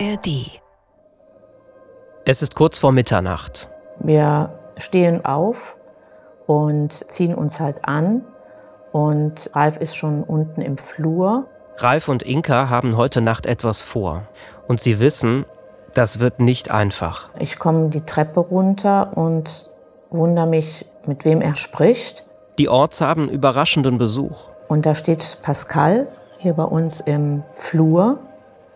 ARD. Es ist kurz vor Mitternacht. Wir stehen auf und ziehen uns halt an. Und Ralf ist schon unten im Flur. Ralf und Inka haben heute Nacht etwas vor. Und sie wissen, das wird nicht einfach. Ich komme die Treppe runter und wundere mich, mit wem er spricht. Die Orts haben überraschenden Besuch. Und da steht Pascal hier bei uns im Flur.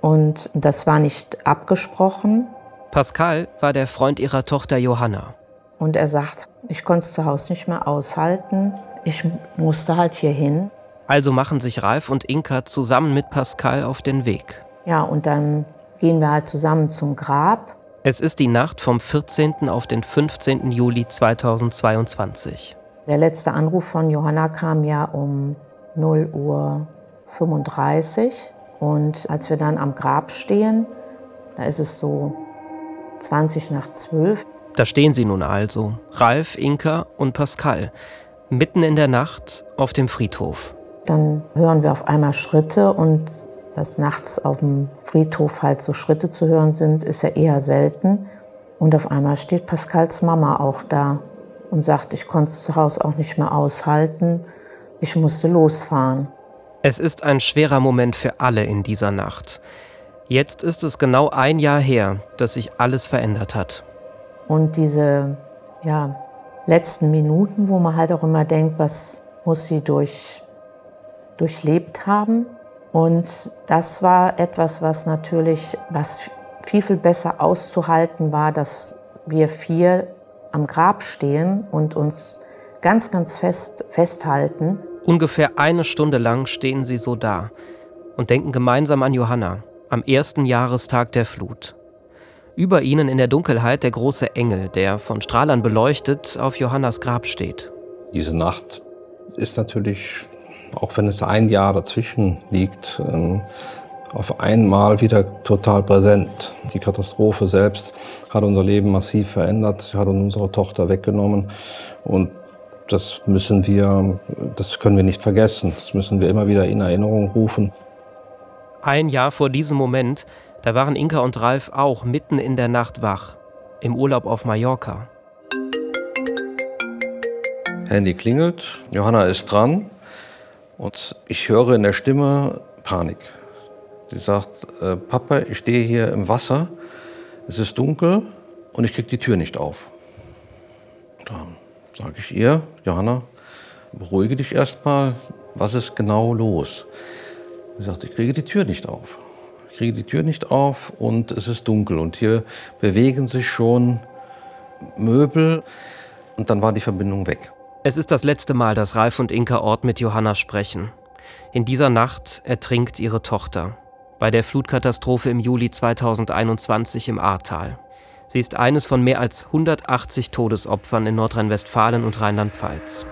Und das war nicht abgesprochen. Pascal war der Freund ihrer Tochter Johanna. Und er sagt, ich konnte es zu Hause nicht mehr aushalten. Ich musste halt hier hin. Also machen sich Ralf und Inka zusammen mit Pascal auf den Weg. Ja, und dann gehen wir halt zusammen zum Grab. Es ist die Nacht vom 14. auf den 15. Juli 2022. Der letzte Anruf von Johanna kam ja um 0 Uhr 35. Und als wir dann am Grab stehen, da ist es so 20 nach 12. Da stehen sie nun also, Ralf, Inka und Pascal, mitten in der Nacht auf dem Friedhof. Dann hören wir auf einmal Schritte und dass nachts auf dem Friedhof halt so Schritte zu hören sind, ist ja eher selten. Und auf einmal steht Pascals Mama auch da und sagt, ich konnte es zu Hause auch nicht mehr aushalten, ich musste losfahren. Es ist ein schwerer Moment für alle in dieser Nacht. Jetzt ist es genau ein Jahr her, dass sich alles verändert hat. Und diese ja, letzten Minuten, wo man halt auch immer denkt, was muss sie durch, durchlebt haben. Und das war etwas, was natürlich, was viel, viel besser auszuhalten war, dass wir vier am Grab stehen und uns ganz, ganz fest festhalten. Ungefähr eine Stunde lang stehen sie so da und denken gemeinsam an Johanna am ersten Jahrestag der Flut. Über ihnen in der Dunkelheit der große Engel, der von Strahlern beleuchtet auf Johannas Grab steht. Diese Nacht ist natürlich, auch wenn es ein Jahr dazwischen liegt, ähm, auf einmal wieder total präsent. Die Katastrophe selbst hat unser Leben massiv verändert, hat unsere Tochter weggenommen und das müssen wir, das können wir nicht vergessen. Das müssen wir immer wieder in Erinnerung rufen. Ein Jahr vor diesem Moment da waren Inka und Ralf auch mitten in der Nacht wach, im Urlaub auf Mallorca. Handy klingelt, Johanna ist dran und ich höre in der Stimme Panik. Sie sagt, äh, Papa, ich stehe hier im Wasser, es ist dunkel und ich kriege die Tür nicht auf. Da sage ich ihr, Johanna, beruhige dich erstmal, was ist genau los? Sie sagt, ich kriege die Tür nicht auf kriege die Tür nicht auf und es ist dunkel. Und hier bewegen sich schon Möbel und dann war die Verbindung weg. Es ist das letzte Mal, dass Ralf und Inka Ort mit Johanna sprechen. In dieser Nacht ertrinkt ihre Tochter. Bei der Flutkatastrophe im Juli 2021 im Ahrtal. Sie ist eines von mehr als 180 Todesopfern in Nordrhein-Westfalen und Rheinland-Pfalz.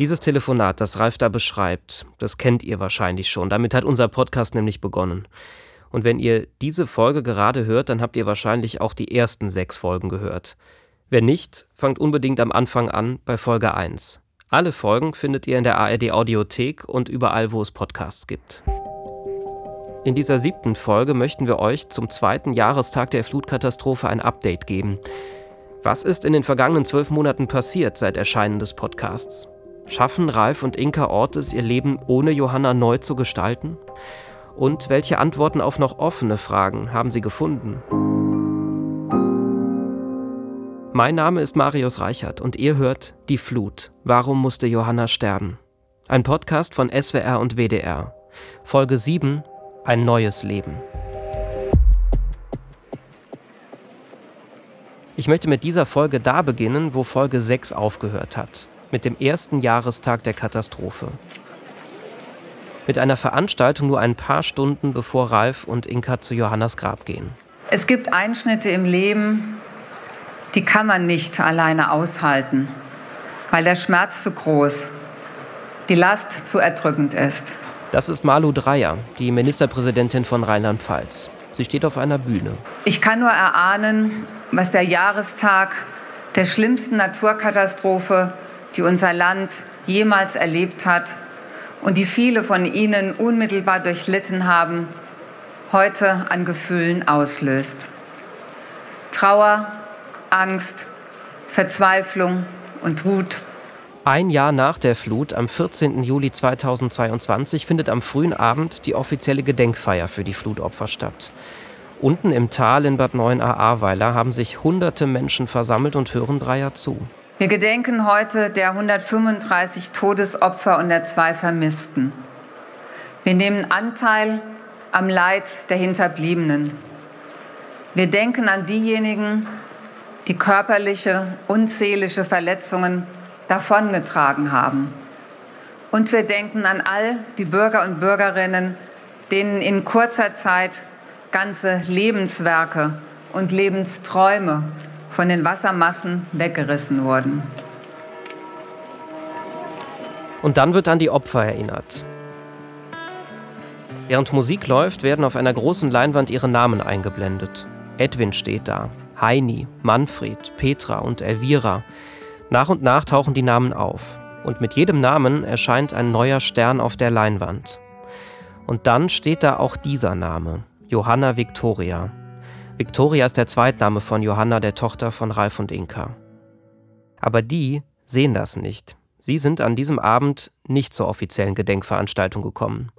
Dieses Telefonat, das Ralf da beschreibt, das kennt ihr wahrscheinlich schon. Damit hat unser Podcast nämlich begonnen. Und wenn ihr diese Folge gerade hört, dann habt ihr wahrscheinlich auch die ersten sechs Folgen gehört. Wenn nicht, fangt unbedingt am Anfang an bei Folge 1. Alle Folgen findet ihr in der ARD Audiothek und überall, wo es Podcasts gibt. In dieser siebten Folge möchten wir euch zum zweiten Jahrestag der Flutkatastrophe ein Update geben. Was ist in den vergangenen zwölf Monaten passiert seit Erscheinen des Podcasts? Schaffen Ralf und Inka Ortes ihr Leben ohne Johanna neu zu gestalten? Und welche Antworten auf noch offene Fragen haben sie gefunden? Mein Name ist Marius Reichert und ihr hört Die Flut. Warum musste Johanna sterben? Ein Podcast von SWR und WDR. Folge 7. Ein neues Leben. Ich möchte mit dieser Folge da beginnen, wo Folge 6 aufgehört hat mit dem ersten Jahrestag der Katastrophe. Mit einer Veranstaltung nur ein paar Stunden bevor Ralf und Inka zu Johannas Grab gehen. Es gibt Einschnitte im Leben, die kann man nicht alleine aushalten, weil der Schmerz zu groß, die Last zu erdrückend ist. Das ist Malu Dreyer, die Ministerpräsidentin von Rheinland-Pfalz. Sie steht auf einer Bühne. Ich kann nur erahnen, was der Jahrestag der schlimmsten Naturkatastrophe die unser Land jemals erlebt hat und die viele von Ihnen unmittelbar durchlitten haben, heute an Gefühlen auslöst. Trauer, Angst, Verzweiflung und Wut. Ein Jahr nach der Flut, am 14. Juli 2022, findet am frühen Abend die offizielle Gedenkfeier für die Flutopfer statt. Unten im Tal in Bad 9 Ahrweiler haben sich hunderte Menschen versammelt und hören Dreier zu. Wir gedenken heute der 135 Todesopfer und der zwei Vermissten. Wir nehmen Anteil am Leid der Hinterbliebenen. Wir denken an diejenigen, die körperliche und seelische Verletzungen davongetragen haben. Und wir denken an all die Bürger und Bürgerinnen, denen in kurzer Zeit ganze Lebenswerke und Lebensträume von den Wassermassen weggerissen wurden. Und dann wird an die Opfer erinnert. Während Musik läuft, werden auf einer großen Leinwand ihre Namen eingeblendet. Edwin steht da, Heini, Manfred, Petra und Elvira. Nach und nach tauchen die Namen auf. Und mit jedem Namen erscheint ein neuer Stern auf der Leinwand. Und dann steht da auch dieser Name, Johanna Victoria. Victoria ist der Zweitname von Johanna, der Tochter von Ralf und Inka. Aber die sehen das nicht. Sie sind an diesem Abend nicht zur offiziellen Gedenkveranstaltung gekommen.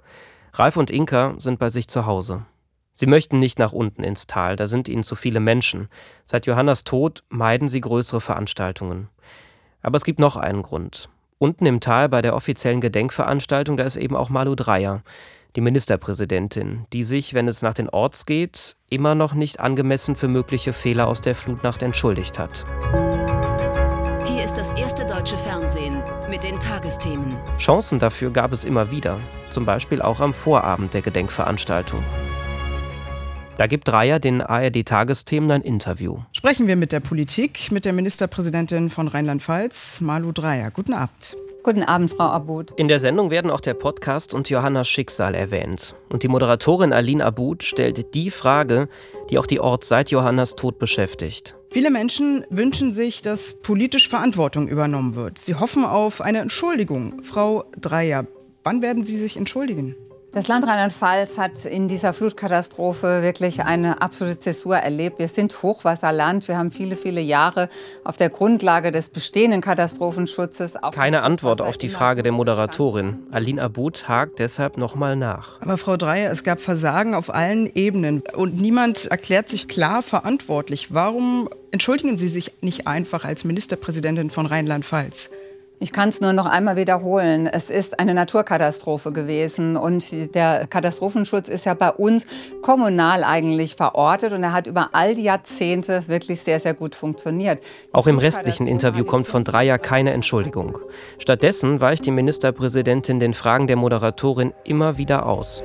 Ralf und Inka sind bei sich zu Hause. Sie möchten nicht nach unten ins Tal, da sind ihnen zu viele Menschen. Seit Johannas Tod meiden sie größere Veranstaltungen. Aber es gibt noch einen Grund. Unten im Tal bei der offiziellen Gedenkveranstaltung, da ist eben auch Malu Dreyer, die Ministerpräsidentin, die sich, wenn es nach den Orts geht, immer noch nicht angemessen für mögliche Fehler aus der Flutnacht entschuldigt hat. Hier ist das erste deutsche Fernsehen mit den Tagesthemen. Chancen dafür gab es immer wieder, zum Beispiel auch am Vorabend der Gedenkveranstaltung. Da gibt Dreier den ARD-Tagesthemen ein Interview. Sprechen wir mit der Politik, mit der Ministerpräsidentin von Rheinland-Pfalz, Malu Dreier. Guten Abend. Guten Abend, Frau Abud. In der Sendung werden auch der Podcast und Johannas Schicksal erwähnt. Und die Moderatorin Aline Abud stellt die Frage, die auch die Ort seit Johannas Tod beschäftigt. Viele Menschen wünschen sich, dass politisch Verantwortung übernommen wird. Sie hoffen auf eine Entschuldigung. Frau Dreier, wann werden Sie sich entschuldigen? Das Land Rheinland-Pfalz hat in dieser Flutkatastrophe wirklich eine absolute Zäsur erlebt. Wir sind Hochwasserland. Wir haben viele, viele Jahre auf der Grundlage des bestehenden Katastrophenschutzes. Keine Antwort auf die Frage der Moderatorin. Aline Abud hakt deshalb nochmal nach. Aber Frau Dreier, es gab Versagen auf allen Ebenen und niemand erklärt sich klar verantwortlich. Warum entschuldigen Sie sich nicht einfach als Ministerpräsidentin von Rheinland-Pfalz? Ich kann es nur noch einmal wiederholen. Es ist eine Naturkatastrophe gewesen und der Katastrophenschutz ist ja bei uns kommunal eigentlich verortet und er hat über all die Jahrzehnte wirklich sehr, sehr gut funktioniert. Auch im restlichen Interview kommt von Dreier keine Entschuldigung. Stattdessen weicht die Ministerpräsidentin den Fragen der Moderatorin immer wieder aus.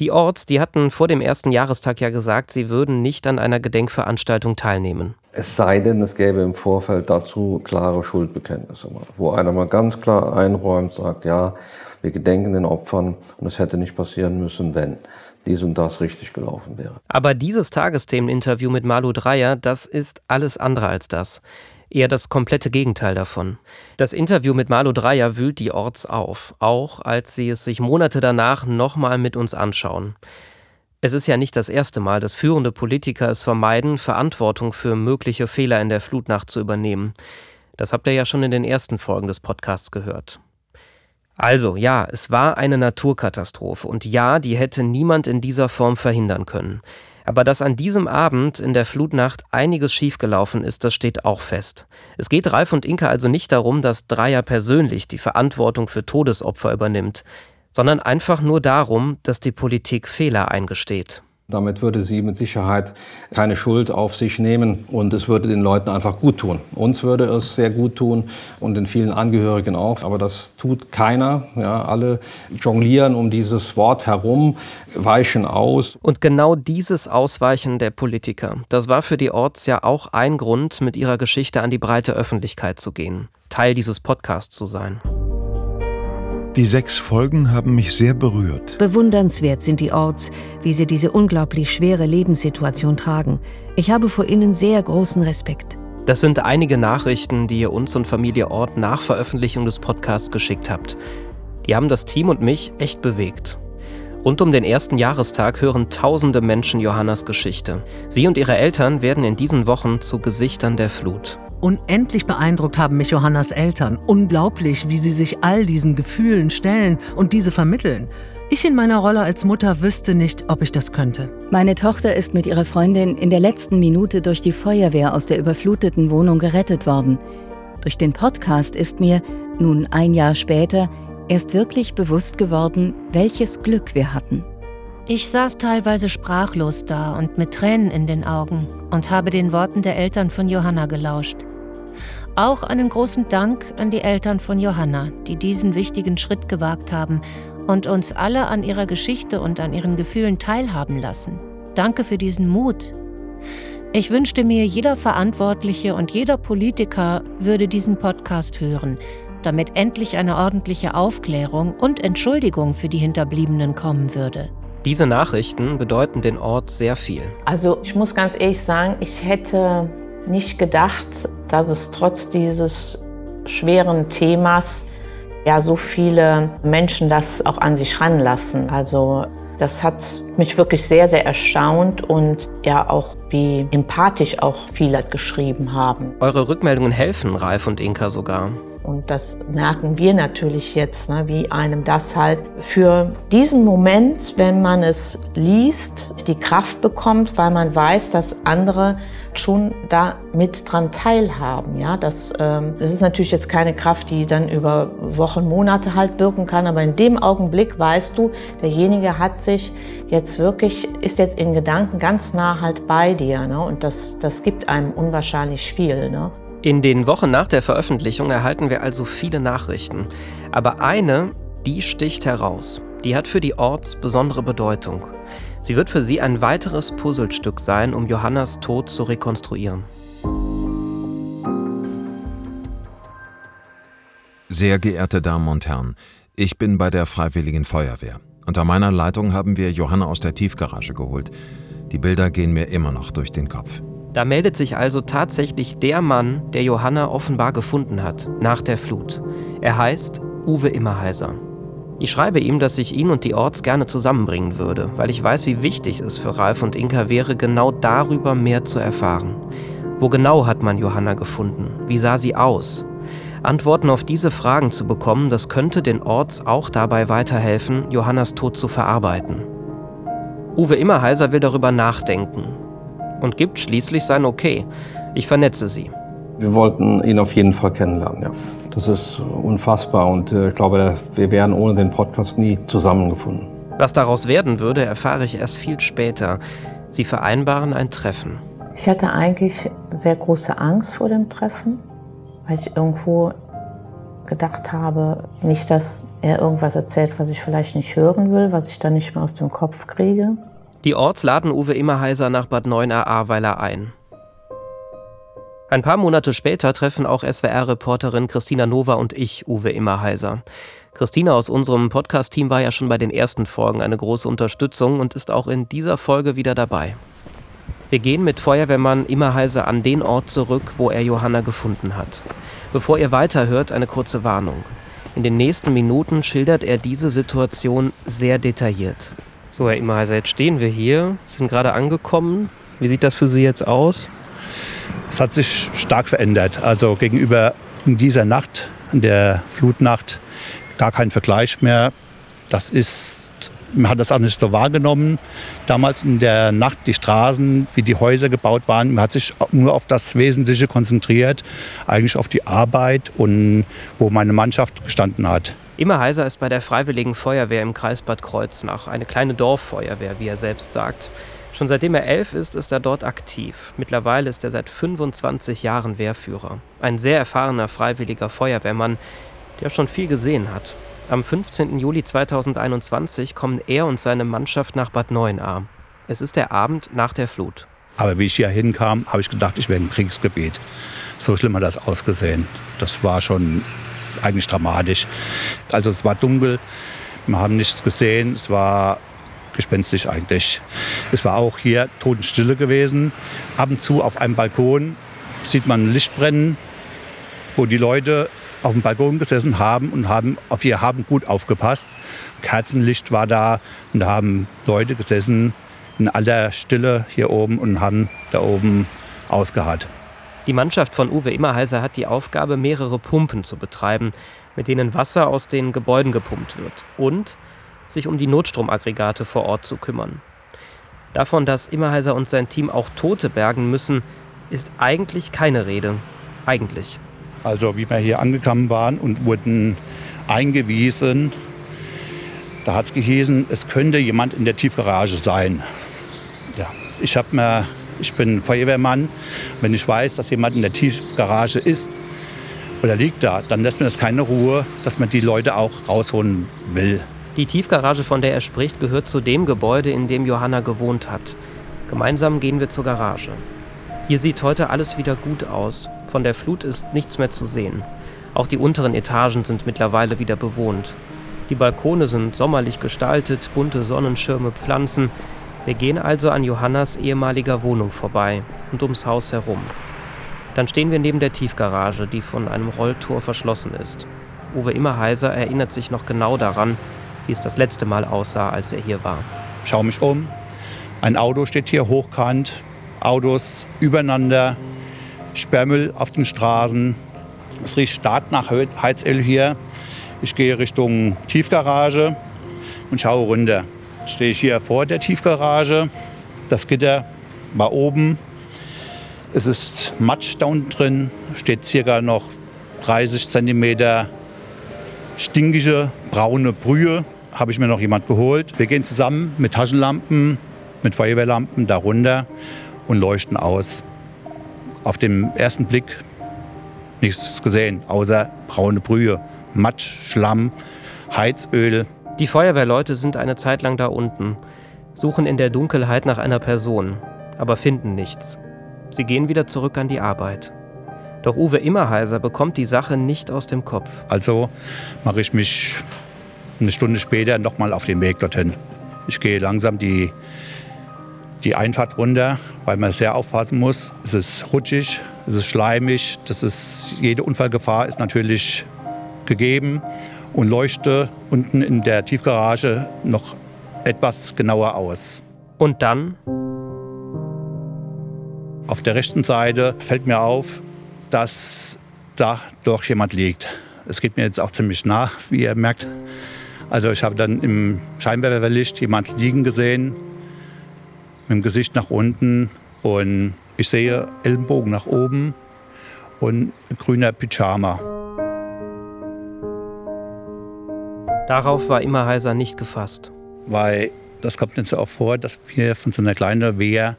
Die Orts, die hatten vor dem ersten Jahrestag ja gesagt, sie würden nicht an einer Gedenkveranstaltung teilnehmen. Es sei denn, es gäbe im Vorfeld dazu klare Schuldbekenntnisse, wo einer mal ganz klar einräumt, sagt, ja, wir gedenken den Opfern und es hätte nicht passieren müssen, wenn dies und das richtig gelaufen wäre. Aber dieses Tagesthemeninterview mit Malu Dreyer, das ist alles andere als das. Eher das komplette Gegenteil davon. Das Interview mit Malu Dreyer wühlt die Orts auf, auch als sie es sich Monate danach nochmal mit uns anschauen. Es ist ja nicht das erste Mal, dass führende Politiker es vermeiden, Verantwortung für mögliche Fehler in der Flutnacht zu übernehmen. Das habt ihr ja schon in den ersten Folgen des Podcasts gehört. Also ja, es war eine Naturkatastrophe und ja, die hätte niemand in dieser Form verhindern können. Aber dass an diesem Abend in der Flutnacht einiges schiefgelaufen ist, das steht auch fest. Es geht Ralf und Inka also nicht darum, dass Dreier persönlich die Verantwortung für Todesopfer übernimmt sondern einfach nur darum, dass die Politik Fehler eingesteht. Damit würde sie mit Sicherheit keine Schuld auf sich nehmen und es würde den Leuten einfach gut tun. Uns würde es sehr gut tun und den vielen Angehörigen auch, aber das tut keiner. Ja, alle jonglieren um dieses Wort herum, weichen aus. Und genau dieses Ausweichen der Politiker, das war für die Orts ja auch ein Grund, mit ihrer Geschichte an die breite Öffentlichkeit zu gehen, Teil dieses Podcasts zu sein. Die sechs Folgen haben mich sehr berührt. Bewundernswert sind die Orts, wie sie diese unglaublich schwere Lebenssituation tragen. Ich habe vor ihnen sehr großen Respekt. Das sind einige Nachrichten, die ihr uns und Familie Ort nach Veröffentlichung des Podcasts geschickt habt. Die haben das Team und mich echt bewegt. Rund um den ersten Jahrestag hören tausende Menschen Johannas Geschichte. Sie und ihre Eltern werden in diesen Wochen zu Gesichtern der Flut. Unendlich beeindruckt haben mich Johannas Eltern. Unglaublich, wie sie sich all diesen Gefühlen stellen und diese vermitteln. Ich in meiner Rolle als Mutter wüsste nicht, ob ich das könnte. Meine Tochter ist mit ihrer Freundin in der letzten Minute durch die Feuerwehr aus der überfluteten Wohnung gerettet worden. Durch den Podcast ist mir, nun ein Jahr später, erst wirklich bewusst geworden, welches Glück wir hatten. Ich saß teilweise sprachlos da und mit Tränen in den Augen und habe den Worten der Eltern von Johanna gelauscht. Auch einen großen Dank an die Eltern von Johanna, die diesen wichtigen Schritt gewagt haben und uns alle an ihrer Geschichte und an ihren Gefühlen teilhaben lassen. Danke für diesen Mut. Ich wünschte mir, jeder Verantwortliche und jeder Politiker würde diesen Podcast hören, damit endlich eine ordentliche Aufklärung und Entschuldigung für die Hinterbliebenen kommen würde. Diese Nachrichten bedeuten den Ort sehr viel. Also ich muss ganz ehrlich sagen, ich hätte nicht gedacht, dass es trotz dieses schweren Themas ja so viele Menschen das auch an sich ranlassen. Also das hat mich wirklich sehr, sehr erstaunt und ja auch wie empathisch auch viele geschrieben haben. Eure Rückmeldungen helfen Ralf und Inka sogar. Und das merken wir natürlich jetzt, ne, wie einem das halt für diesen Moment, wenn man es liest, die Kraft bekommt, weil man weiß, dass andere schon da mit dran teilhaben. Ja, das, ähm, das ist natürlich jetzt keine Kraft, die dann über Wochen, Monate halt wirken kann, aber in dem Augenblick weißt du, derjenige hat sich jetzt wirklich, ist jetzt in Gedanken ganz nah halt bei dir. Ne? Und das, das gibt einem unwahrscheinlich viel. Ne? In den Wochen nach der Veröffentlichung erhalten wir also viele Nachrichten. Aber eine, die sticht heraus. Die hat für die Orts besondere Bedeutung. Sie wird für sie ein weiteres Puzzlestück sein, um Johannas Tod zu rekonstruieren. Sehr geehrte Damen und Herren, ich bin bei der Freiwilligen Feuerwehr. Unter meiner Leitung haben wir Johanna aus der Tiefgarage geholt. Die Bilder gehen mir immer noch durch den Kopf. Da meldet sich also tatsächlich der Mann, der Johanna offenbar gefunden hat, nach der Flut. Er heißt Uwe Immerheiser. Ich schreibe ihm, dass ich ihn und die Orts gerne zusammenbringen würde, weil ich weiß, wie wichtig es für Ralf und Inka wäre, genau darüber mehr zu erfahren. Wo genau hat man Johanna gefunden? Wie sah sie aus? Antworten auf diese Fragen zu bekommen, das könnte den Orts auch dabei weiterhelfen, Johannas Tod zu verarbeiten. Uwe Immerheiser will darüber nachdenken und gibt schließlich sein Okay. Ich vernetze sie. Wir wollten ihn auf jeden Fall kennenlernen, ja. Das ist unfassbar und äh, ich glaube, wir wären ohne den Podcast nie zusammengefunden. Was daraus werden würde, erfahre ich erst viel später. Sie vereinbaren ein Treffen. Ich hatte eigentlich sehr große Angst vor dem Treffen, weil ich irgendwo gedacht habe, nicht, dass er irgendwas erzählt, was ich vielleicht nicht hören will, was ich dann nicht mehr aus dem Kopf kriege. Die Orts laden Uwe Immerheiser nach Bad 9 Ahrweiler ein. Ein paar Monate später treffen auch SWR-Reporterin Christina Nova und ich Uwe Immerheiser. Christina aus unserem Podcast-Team war ja schon bei den ersten Folgen eine große Unterstützung und ist auch in dieser Folge wieder dabei. Wir gehen mit Feuerwehrmann Immerheiser an den Ort zurück, wo er Johanna gefunden hat. Bevor ihr weiterhört, eine kurze Warnung. In den nächsten Minuten schildert er diese Situation sehr detailliert. So, Herr Immerheiser, jetzt stehen wir hier, sind gerade angekommen. Wie sieht das für Sie jetzt aus? Es hat sich stark verändert. Also gegenüber dieser Nacht, der Flutnacht, gar kein Vergleich mehr. Das ist, man hat das auch nicht so wahrgenommen. Damals in der Nacht die Straßen, wie die Häuser gebaut waren, man hat sich nur auf das Wesentliche konzentriert, eigentlich auf die Arbeit und wo meine Mannschaft gestanden hat. Immerheiser ist bei der Freiwilligen Feuerwehr im Kreis Bad Kreuznach, eine kleine Dorffeuerwehr, wie er selbst sagt. Schon seitdem er elf ist, ist er dort aktiv. Mittlerweile ist er seit 25 Jahren Wehrführer. Ein sehr erfahrener freiwilliger Feuerwehrmann, der schon viel gesehen hat. Am 15. Juli 2021 kommen er und seine Mannschaft nach Bad Neuenahr. Es ist der Abend nach der Flut. Aber wie ich hier hinkam, habe ich gedacht, ich wäre im Kriegsgebiet. So schlimm hat das ausgesehen. Das war schon eigentlich dramatisch. Also es war dunkel, wir haben nichts gesehen, es war gespenstisch eigentlich. Es war auch hier Totenstille gewesen. Ab und zu auf einem Balkon sieht man Licht brennen, wo die Leute auf dem Balkon gesessen haben und haben auf ihr Haben gut aufgepasst. Kerzenlicht war da und da haben Leute gesessen in aller Stille hier oben und haben da oben ausgeharrt. Die Mannschaft von Uwe Immerheiser hat die Aufgabe, mehrere Pumpen zu betreiben, mit denen Wasser aus den Gebäuden gepumpt wird und sich um die Notstromaggregate vor Ort zu kümmern. Davon, dass Immerheiser und sein Team auch Tote bergen müssen, ist eigentlich keine Rede. Eigentlich. Also wie wir hier angekommen waren und wurden eingewiesen, da hat es gehießen, es könnte jemand in der Tiefgarage sein. Ja, ich habe mir, ich bin Feuerwehrmann. Wenn ich weiß, dass jemand in der Tiefgarage ist oder liegt da, dann lässt mir das keine Ruhe, dass man die Leute auch rausholen will. Die Tiefgarage, von der er spricht, gehört zu dem Gebäude, in dem Johanna gewohnt hat. Gemeinsam gehen wir zur Garage. Hier sieht heute alles wieder gut aus. Von der Flut ist nichts mehr zu sehen. Auch die unteren Etagen sind mittlerweile wieder bewohnt. Die Balkone sind sommerlich gestaltet, bunte Sonnenschirme, Pflanzen. Wir gehen also an Johannas ehemaliger Wohnung vorbei und ums Haus herum. Dann stehen wir neben der Tiefgarage, die von einem Rolltor verschlossen ist. Uwe Immerheiser erinnert sich noch genau daran, wie es das letzte Mal aussah, als er hier war. Schau mich um. Ein Auto steht hier hochkant, Autos übereinander, Sperrmüll auf den Straßen. Es riecht stark nach Heizöl hier. Ich gehe Richtung Tiefgarage und schaue runter. Stehe ich hier vor der Tiefgarage. Das Gitter war oben. Es ist Matsch da unten drin. Steht circa noch 30 cm stinkige braune Brühe. Habe ich mir noch jemand geholt. Wir gehen zusammen mit Taschenlampen, mit Feuerwehrlampen darunter und leuchten aus. Auf dem ersten Blick nichts gesehen, außer braune Brühe, Matsch, Schlamm, Heizöl. Die Feuerwehrleute sind eine Zeit lang da unten, suchen in der Dunkelheit nach einer Person, aber finden nichts. Sie gehen wieder zurück an die Arbeit. Doch Uwe Immerheiser bekommt die Sache nicht aus dem Kopf. Also mache ich mich eine Stunde später nochmal auf den Weg dorthin. Ich gehe langsam die die Einfahrt runter, weil man sehr aufpassen muss. Es ist rutschig, es ist schleimig, das ist, jede Unfallgefahr ist natürlich gegeben und leuchte unten in der Tiefgarage noch etwas genauer aus. Und dann? Auf der rechten Seite fällt mir auf, dass da doch jemand liegt. Es geht mir jetzt auch ziemlich nah, wie ihr merkt. Also ich habe dann im Scheinwerferlicht jemand liegen gesehen, mit dem Gesicht nach unten und ich sehe Ellenbogen nach oben und grüner Pyjama. Darauf war Immerheiser nicht gefasst. Weil das kommt nicht so oft vor, dass wir von so einer kleinen Wehr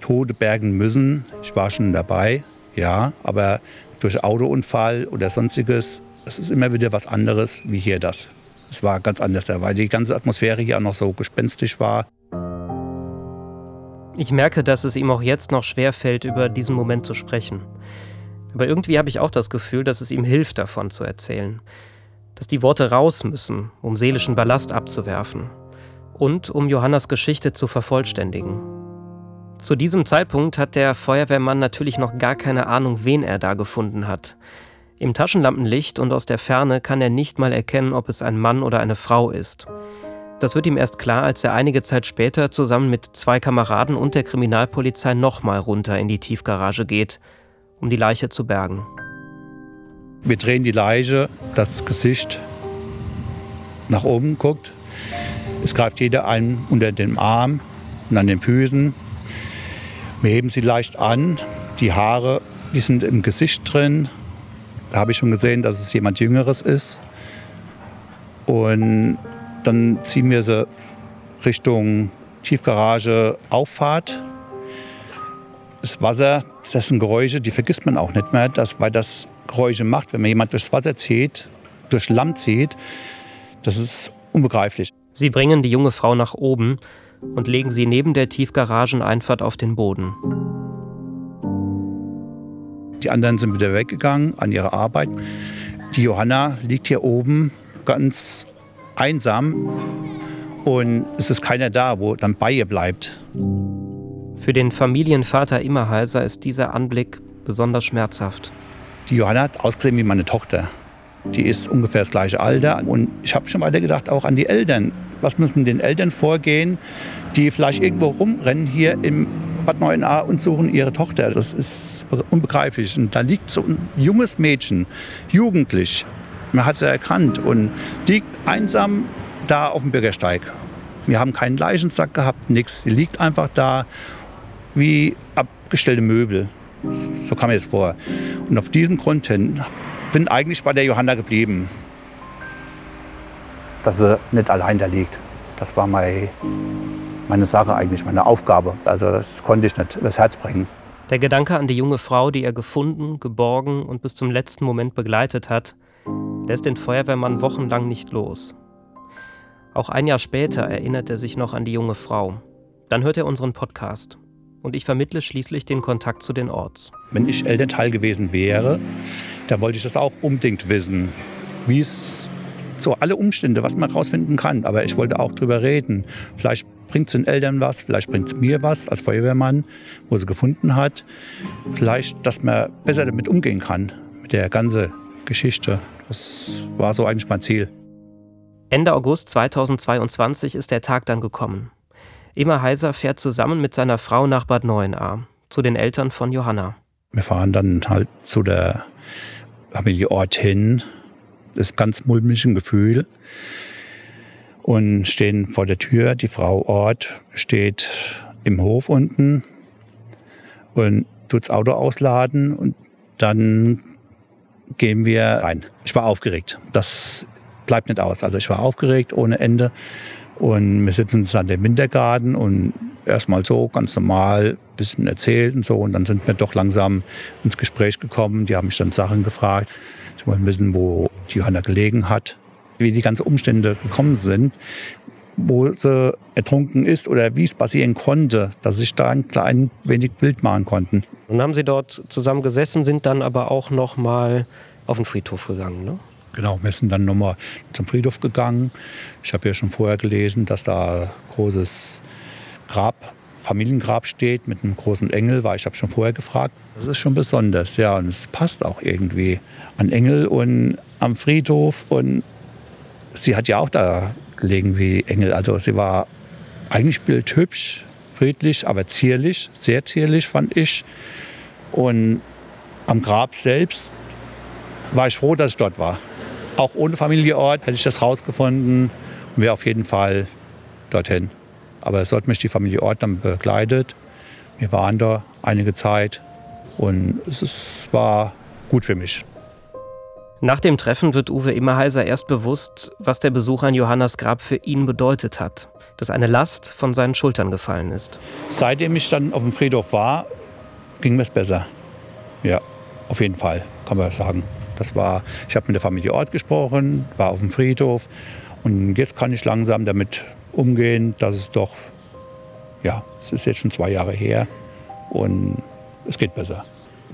Tode bergen müssen. Ich war schon dabei, ja, aber durch Autounfall oder sonstiges, das ist immer wieder was anderes wie hier das. Es war ganz anders, weil die ganze Atmosphäre hier auch noch so gespenstisch war. Ich merke, dass es ihm auch jetzt noch schwer fällt, über diesen Moment zu sprechen. Aber irgendwie habe ich auch das Gefühl, dass es ihm hilft, davon zu erzählen. Dass die Worte raus müssen, um seelischen Ballast abzuwerfen. Und um Johannas Geschichte zu vervollständigen. Zu diesem Zeitpunkt hat der Feuerwehrmann natürlich noch gar keine Ahnung, wen er da gefunden hat. Im Taschenlampenlicht und aus der Ferne kann er nicht mal erkennen, ob es ein Mann oder eine Frau ist. Das wird ihm erst klar, als er einige Zeit später zusammen mit zwei Kameraden und der Kriminalpolizei nochmal runter in die Tiefgarage geht, um die Leiche zu bergen. Wir drehen die Leiche, das Gesicht nach oben guckt. Es greift jeder einen unter den Arm und an den Füßen. Wir heben sie leicht an. Die Haare, die sind im Gesicht drin. Da habe ich schon gesehen, dass es jemand Jüngeres ist. Und dann ziehen wir sie Richtung Tiefgarage Auffahrt. Das Wasser, das sind Geräusche, die vergisst man auch nicht mehr, dass, weil das Geräusche macht, wenn man jemand durchs Wasser zieht, durch Land zieht. Das ist unbegreiflich. Sie bringen die junge Frau nach oben und legen sie neben der Tiefgarageneinfahrt auf den Boden. Die anderen sind wieder weggegangen an ihre Arbeit. Die Johanna liegt hier oben ganz einsam und es ist keiner da, wo dann bei ihr bleibt. Für den Familienvater Immerheiser ist dieser Anblick besonders schmerzhaft. Die Johanna hat ausgesehen wie meine Tochter. Die ist ungefähr das gleiche Alter. Und ich habe schon weiter gedacht, auch an die Eltern. Was müssen den Eltern vorgehen, die vielleicht irgendwo rumrennen hier im Bad Neuenahr und suchen ihre Tochter? Das ist unbegreiflich. Und da liegt so ein junges Mädchen, jugendlich, man hat sie erkannt und liegt einsam da auf dem Bürgersteig. Wir haben keinen Leichensack gehabt, nichts. Sie liegt einfach da wie abgestellte Möbel. So kam mir das vor. Und auf diesem Grund hin bin eigentlich bei der Johanna geblieben. Dass sie nicht allein da liegt. Das war meine, meine Sache eigentlich, meine Aufgabe. Also das konnte ich nicht übers Herz bringen. Der Gedanke an die junge Frau, die er gefunden, geborgen und bis zum letzten Moment begleitet hat, lässt den Feuerwehrmann wochenlang nicht los. Auch ein Jahr später erinnert er sich noch an die junge Frau. Dann hört er unseren Podcast. Und ich vermittle schließlich den Kontakt zu den Orts. Wenn ich Elternteil gewesen wäre, dann wollte ich das auch unbedingt wissen. Wie es so alle Umstände, was man herausfinden kann. Aber ich wollte auch drüber reden. Vielleicht bringt es den Eltern was, vielleicht bringt es mir was als Feuerwehrmann, wo sie gefunden hat. Vielleicht, dass man besser damit umgehen kann, mit der ganzen Geschichte. Das war so eigentlich mein Ziel. Ende August 2022 ist der Tag dann gekommen. Immer Heiser fährt zusammen mit seiner Frau nach Bad Neuenahr, zu den Eltern von Johanna. Wir fahren dann halt zu der Familie Ort hin. Das ist ganz mulmig ein Gefühl. Und stehen vor der Tür. Die Frau Ort steht im Hof unten und tut das Auto ausladen. Und dann gehen wir rein. Ich war aufgeregt. Das bleibt nicht aus. Also ich war aufgeregt ohne Ende. Und wir sitzen dann im Wintergarten und erstmal so ganz normal ein bisschen erzählt und so. Und dann sind wir doch langsam ins Gespräch gekommen. Die haben mich dann Sachen gefragt. Sie wollen wissen, wo Johanna gelegen hat, wie die ganzen Umstände gekommen sind, wo sie ertrunken ist oder wie es passieren konnte, dass ich da ein klein wenig Bild machen konnten. Und haben Sie dort zusammen gesessen, sind dann aber auch noch mal auf den Friedhof gegangen, ne? Genau, wir sind dann nochmal zum Friedhof gegangen. Ich habe ja schon vorher gelesen, dass da ein großes Grab, Familiengrab steht mit einem großen Engel, weil ich habe schon vorher gefragt. Das ist schon besonders, ja, und es passt auch irgendwie an Engel und am Friedhof. Und sie hat ja auch da gelegen wie Engel. Also sie war eigentlich bildhübsch, friedlich, aber zierlich, sehr zierlich fand ich. Und am Grab selbst war ich froh, dass ich dort war. Auch ohne Familienort hätte ich das rausgefunden und wäre auf jeden Fall dorthin. Aber es hat mich die Familie Ort dann begleitet. Wir waren da einige Zeit und es ist, war gut für mich. Nach dem Treffen wird Uwe Immerheiser erst bewusst, was der Besuch an Johannas Grab für ihn bedeutet hat. Dass eine Last von seinen Schultern gefallen ist. Seitdem ich dann auf dem Friedhof war, ging mir es besser. Ja, auf jeden Fall, kann man sagen. Das war, ich habe mit der Familie Ort gesprochen, war auf dem Friedhof und jetzt kann ich langsam damit umgehen, dass es doch, ja, es ist jetzt schon zwei Jahre her und es geht besser.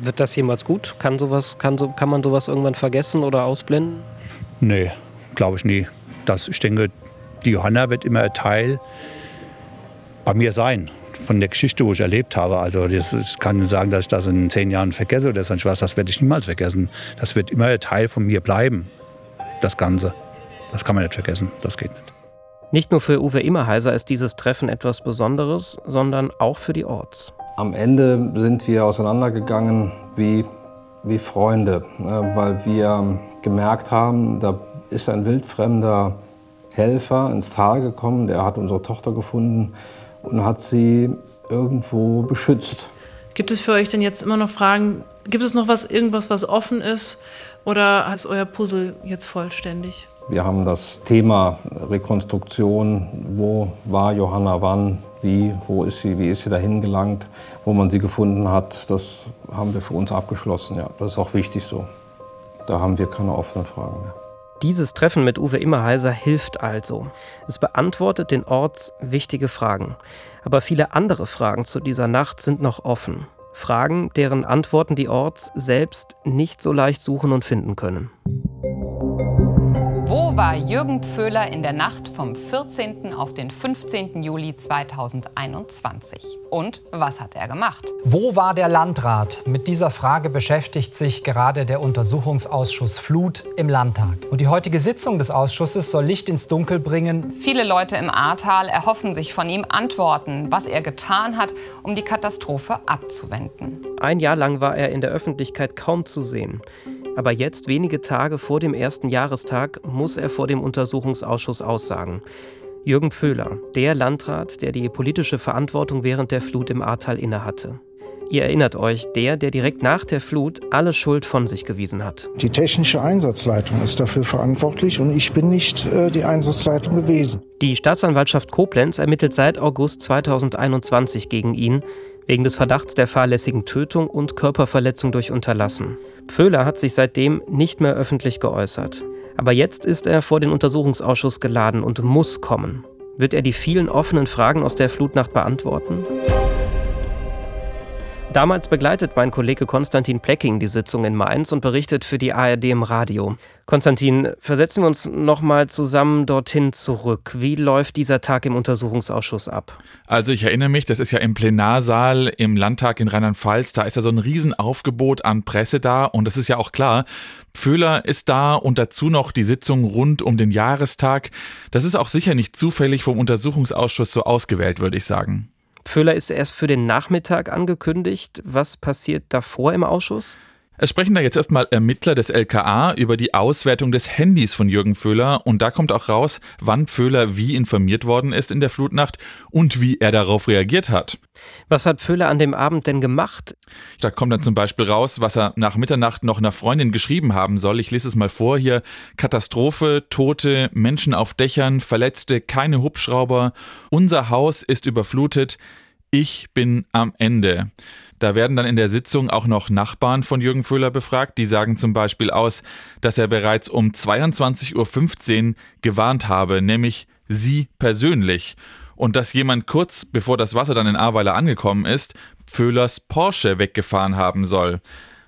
Wird das jemals gut? Kann, sowas, kann, so, kann man sowas irgendwann vergessen oder ausblenden? Nee, glaube ich nie. Das, ich denke, die Johanna wird immer ein Teil bei mir sein von der Geschichte, wo ich erlebt habe. Also das, ich kann nicht sagen, dass ich das in zehn Jahren vergesse oder sonst was. Das werde ich niemals vergessen. Das wird immer Teil von mir bleiben, das Ganze. Das kann man nicht vergessen, das geht nicht. Nicht nur für Uwe Immerheiser ist dieses Treffen etwas Besonderes, sondern auch für die Orts. Am Ende sind wir auseinandergegangen wie, wie Freunde, weil wir gemerkt haben, da ist ein wildfremder Helfer ins Tal gekommen, der hat unsere Tochter gefunden und hat sie irgendwo beschützt. Gibt es für euch denn jetzt immer noch Fragen? Gibt es noch was, irgendwas, was offen ist? Oder ist euer Puzzle jetzt vollständig? Wir haben das Thema Rekonstruktion. Wo war Johanna wann? Wie? Wo ist sie? Wie ist sie dahin gelangt? Wo man sie gefunden hat, das haben wir für uns abgeschlossen. Ja, das ist auch wichtig so. Da haben wir keine offenen Fragen mehr. Dieses Treffen mit Uwe Immerheiser hilft also. Es beantwortet den Orts wichtige Fragen. Aber viele andere Fragen zu dieser Nacht sind noch offen. Fragen, deren Antworten die Orts selbst nicht so leicht suchen und finden können. Wo Wo war Jürgen Pföhler in der Nacht vom 14. auf den 15. Juli 2021? Und was hat er gemacht? Wo war der Landrat? Mit dieser Frage beschäftigt sich gerade der Untersuchungsausschuss Flut im Landtag. Und die heutige Sitzung des Ausschusses soll Licht ins Dunkel bringen. Viele Leute im Ahrtal erhoffen sich von ihm Antworten, was er getan hat, um die Katastrophe abzuwenden. Ein Jahr lang war er in der Öffentlichkeit kaum zu sehen. Aber jetzt, wenige Tage vor dem ersten Jahrestag, muss er vor dem Untersuchungsausschuss aussagen. Jürgen Pföhler, der Landrat, der die politische Verantwortung während der Flut im Ahrtal innehatte. Ihr erinnert euch, der, der direkt nach der Flut alle Schuld von sich gewiesen hat. Die technische Einsatzleitung ist dafür verantwortlich und ich bin nicht äh, die Einsatzleitung gewesen. Die Staatsanwaltschaft Koblenz ermittelt seit August 2021 gegen ihn wegen des Verdachts der fahrlässigen Tötung und Körperverletzung durch Unterlassen. Pföhler hat sich seitdem nicht mehr öffentlich geäußert. Aber jetzt ist er vor den Untersuchungsausschuss geladen und muss kommen. Wird er die vielen offenen Fragen aus der Flutnacht beantworten? Damals begleitet mein Kollege Konstantin Plecking die Sitzung in Mainz und berichtet für die ARD im Radio. Konstantin, versetzen wir uns nochmal zusammen dorthin zurück. Wie läuft dieser Tag im Untersuchungsausschuss ab? Also ich erinnere mich, das ist ja im Plenarsaal im Landtag in Rheinland-Pfalz, da ist ja so ein Riesenaufgebot an Presse da und das ist ja auch klar, Pföhler ist da und dazu noch die Sitzung rund um den Jahrestag. Das ist auch sicher nicht zufällig vom Untersuchungsausschuss so ausgewählt, würde ich sagen. Pföhler ist erst für den Nachmittag angekündigt. Was passiert davor im Ausschuss? Es sprechen da jetzt erstmal Ermittler des LKA über die Auswertung des Handys von Jürgen Pföhler und da kommt auch raus, wann Pföhler wie informiert worden ist in der Flutnacht und wie er darauf reagiert hat. Was hat Pföhler an dem Abend denn gemacht? Da kommt dann zum Beispiel raus, was er nach Mitternacht noch einer Freundin geschrieben haben soll. Ich lese es mal vor hier. Katastrophe, Tote, Menschen auf Dächern, Verletzte, keine Hubschrauber. Unser Haus ist überflutet. Ich bin am Ende. Da werden dann in der Sitzung auch noch Nachbarn von Jürgen Föhler befragt. Die sagen zum Beispiel aus, dass er bereits um 22.15 Uhr gewarnt habe, nämlich sie persönlich. Und dass jemand kurz bevor das Wasser dann in Ahrweiler angekommen ist, Föhlers Porsche weggefahren haben soll.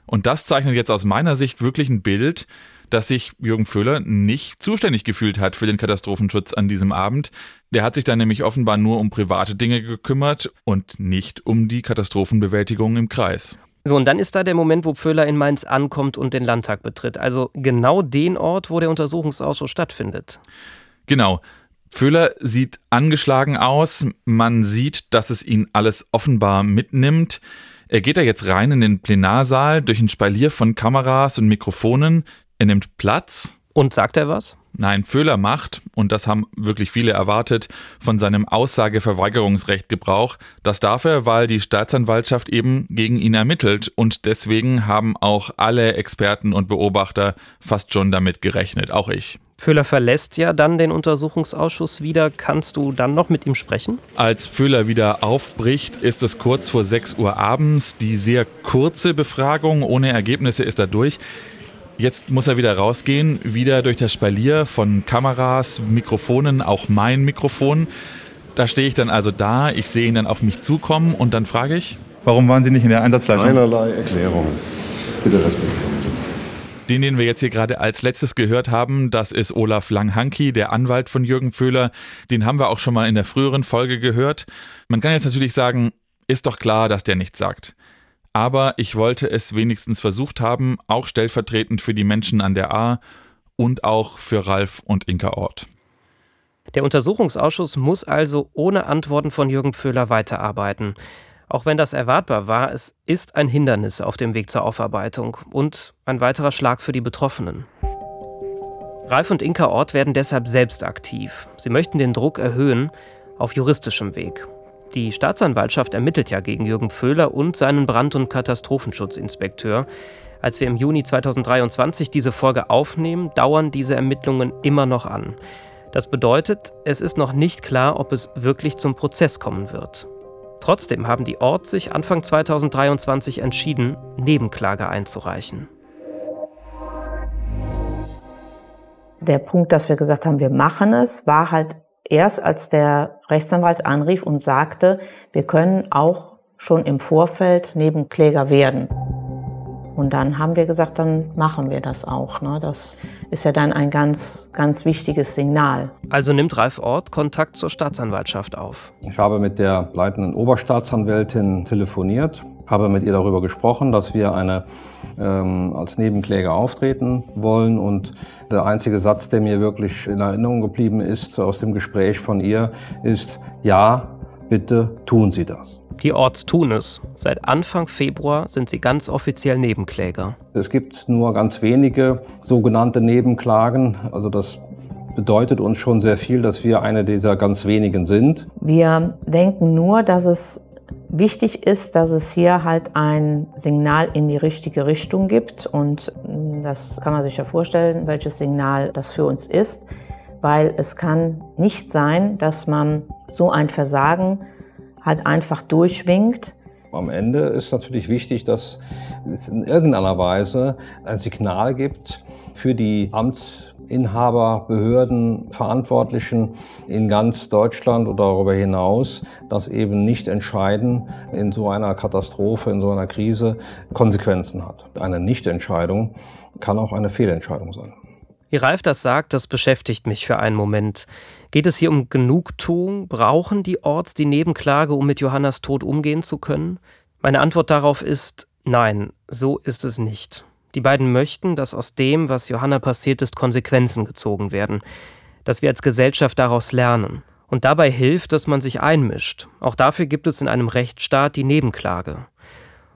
Und das zeichnet jetzt aus meiner Sicht wirklich ein Bild, dass sich Jürgen Föhler nicht zuständig gefühlt hat für den Katastrophenschutz an diesem Abend. Der hat sich dann nämlich offenbar nur um private Dinge gekümmert und nicht um die Katastrophenbewältigung im Kreis. So, und dann ist da der Moment, wo Pföhler in Mainz ankommt und den Landtag betritt. Also genau den Ort, wo der Untersuchungsausschuss stattfindet. Genau. Pföhler sieht angeschlagen aus. Man sieht, dass es ihn alles offenbar mitnimmt. Er geht da jetzt rein in den Plenarsaal durch ein Spalier von Kameras und Mikrofonen. Er nimmt Platz. Und sagt er was? Nein, Föhler macht, und das haben wirklich viele erwartet, von seinem Aussageverweigerungsrecht Gebrauch. Das darf er, weil die Staatsanwaltschaft eben gegen ihn ermittelt und deswegen haben auch alle Experten und Beobachter fast schon damit gerechnet, auch ich. Föhler verlässt ja dann den Untersuchungsausschuss wieder. Kannst du dann noch mit ihm sprechen? Als Föhler wieder aufbricht, ist es kurz vor 6 Uhr abends. Die sehr kurze Befragung ohne Ergebnisse ist er durch. Jetzt muss er wieder rausgehen, wieder durch das Spalier von Kameras, Mikrofonen, auch mein Mikrofon. Da stehe ich dann also da, ich sehe ihn dann auf mich zukommen und dann frage ich. Warum waren Sie nicht in der Einsatzleitung? Keinerlei Erklärung. Bitte respektieren. Den, den wir jetzt hier gerade als letztes gehört haben, das ist Olaf Langhanki, der Anwalt von Jürgen Föhler. Den haben wir auch schon mal in der früheren Folge gehört. Man kann jetzt natürlich sagen, ist doch klar, dass der nichts sagt aber ich wollte es wenigstens versucht haben, auch stellvertretend für die Menschen an der A und auch für Ralf und Inka Ort. Der Untersuchungsausschuss muss also ohne Antworten von Jürgen Pföhler weiterarbeiten. Auch wenn das erwartbar war, es ist ein Hindernis auf dem Weg zur Aufarbeitung und ein weiterer Schlag für die Betroffenen. Ralf und Inka Ort werden deshalb selbst aktiv. Sie möchten den Druck erhöhen auf juristischem Weg. Die Staatsanwaltschaft ermittelt ja gegen Jürgen Föhler und seinen Brand- und Katastrophenschutzinspekteur. Als wir im Juni 2023 diese Folge aufnehmen, dauern diese Ermittlungen immer noch an. Das bedeutet, es ist noch nicht klar, ob es wirklich zum Prozess kommen wird. Trotzdem haben die Ort sich Anfang 2023 entschieden, Nebenklage einzureichen. Der Punkt, dass wir gesagt haben, wir machen es, war halt erst als der Rechtsanwalt anrief und sagte, wir können auch schon im Vorfeld Nebenkläger werden. Und dann haben wir gesagt, dann machen wir das auch. Ne? Das ist ja dann ein ganz, ganz wichtiges Signal. Also nimmt Ralf Ort Kontakt zur Staatsanwaltschaft auf. Ich habe mit der leitenden Oberstaatsanwältin telefoniert, habe mit ihr darüber gesprochen, dass wir eine, ähm, als Nebenkläger auftreten wollen. Und der einzige Satz, der mir wirklich in Erinnerung geblieben ist aus dem Gespräch von ihr, ist, ja, bitte tun Sie das. Die Orts tun es. Seit Anfang Februar sind sie ganz offiziell Nebenkläger. Es gibt nur ganz wenige sogenannte Nebenklagen. Also das bedeutet uns schon sehr viel, dass wir eine dieser ganz wenigen sind. Wir denken nur, dass es wichtig ist, dass es hier halt ein Signal in die richtige Richtung gibt. Und das kann man sich ja vorstellen, welches Signal das für uns ist. Weil es kann nicht sein, dass man so ein Versagen halt einfach durchwinkt. Am Ende ist natürlich wichtig, dass es in irgendeiner Weise ein Signal gibt für die Amtsinhaber, Behörden, Verantwortlichen in ganz Deutschland oder darüber hinaus, dass eben nicht entscheiden in so einer Katastrophe, in so einer Krise Konsequenzen hat. Eine Nichtentscheidung kann auch eine Fehlentscheidung sein. Wie Ralf das sagt, das beschäftigt mich für einen Moment. Geht es hier um Genugtuung? Brauchen die Orts die Nebenklage, um mit Johannas Tod umgehen zu können? Meine Antwort darauf ist nein, so ist es nicht. Die beiden möchten, dass aus dem, was Johanna passiert ist, Konsequenzen gezogen werden, dass wir als Gesellschaft daraus lernen. Und dabei hilft, dass man sich einmischt. Auch dafür gibt es in einem Rechtsstaat die Nebenklage.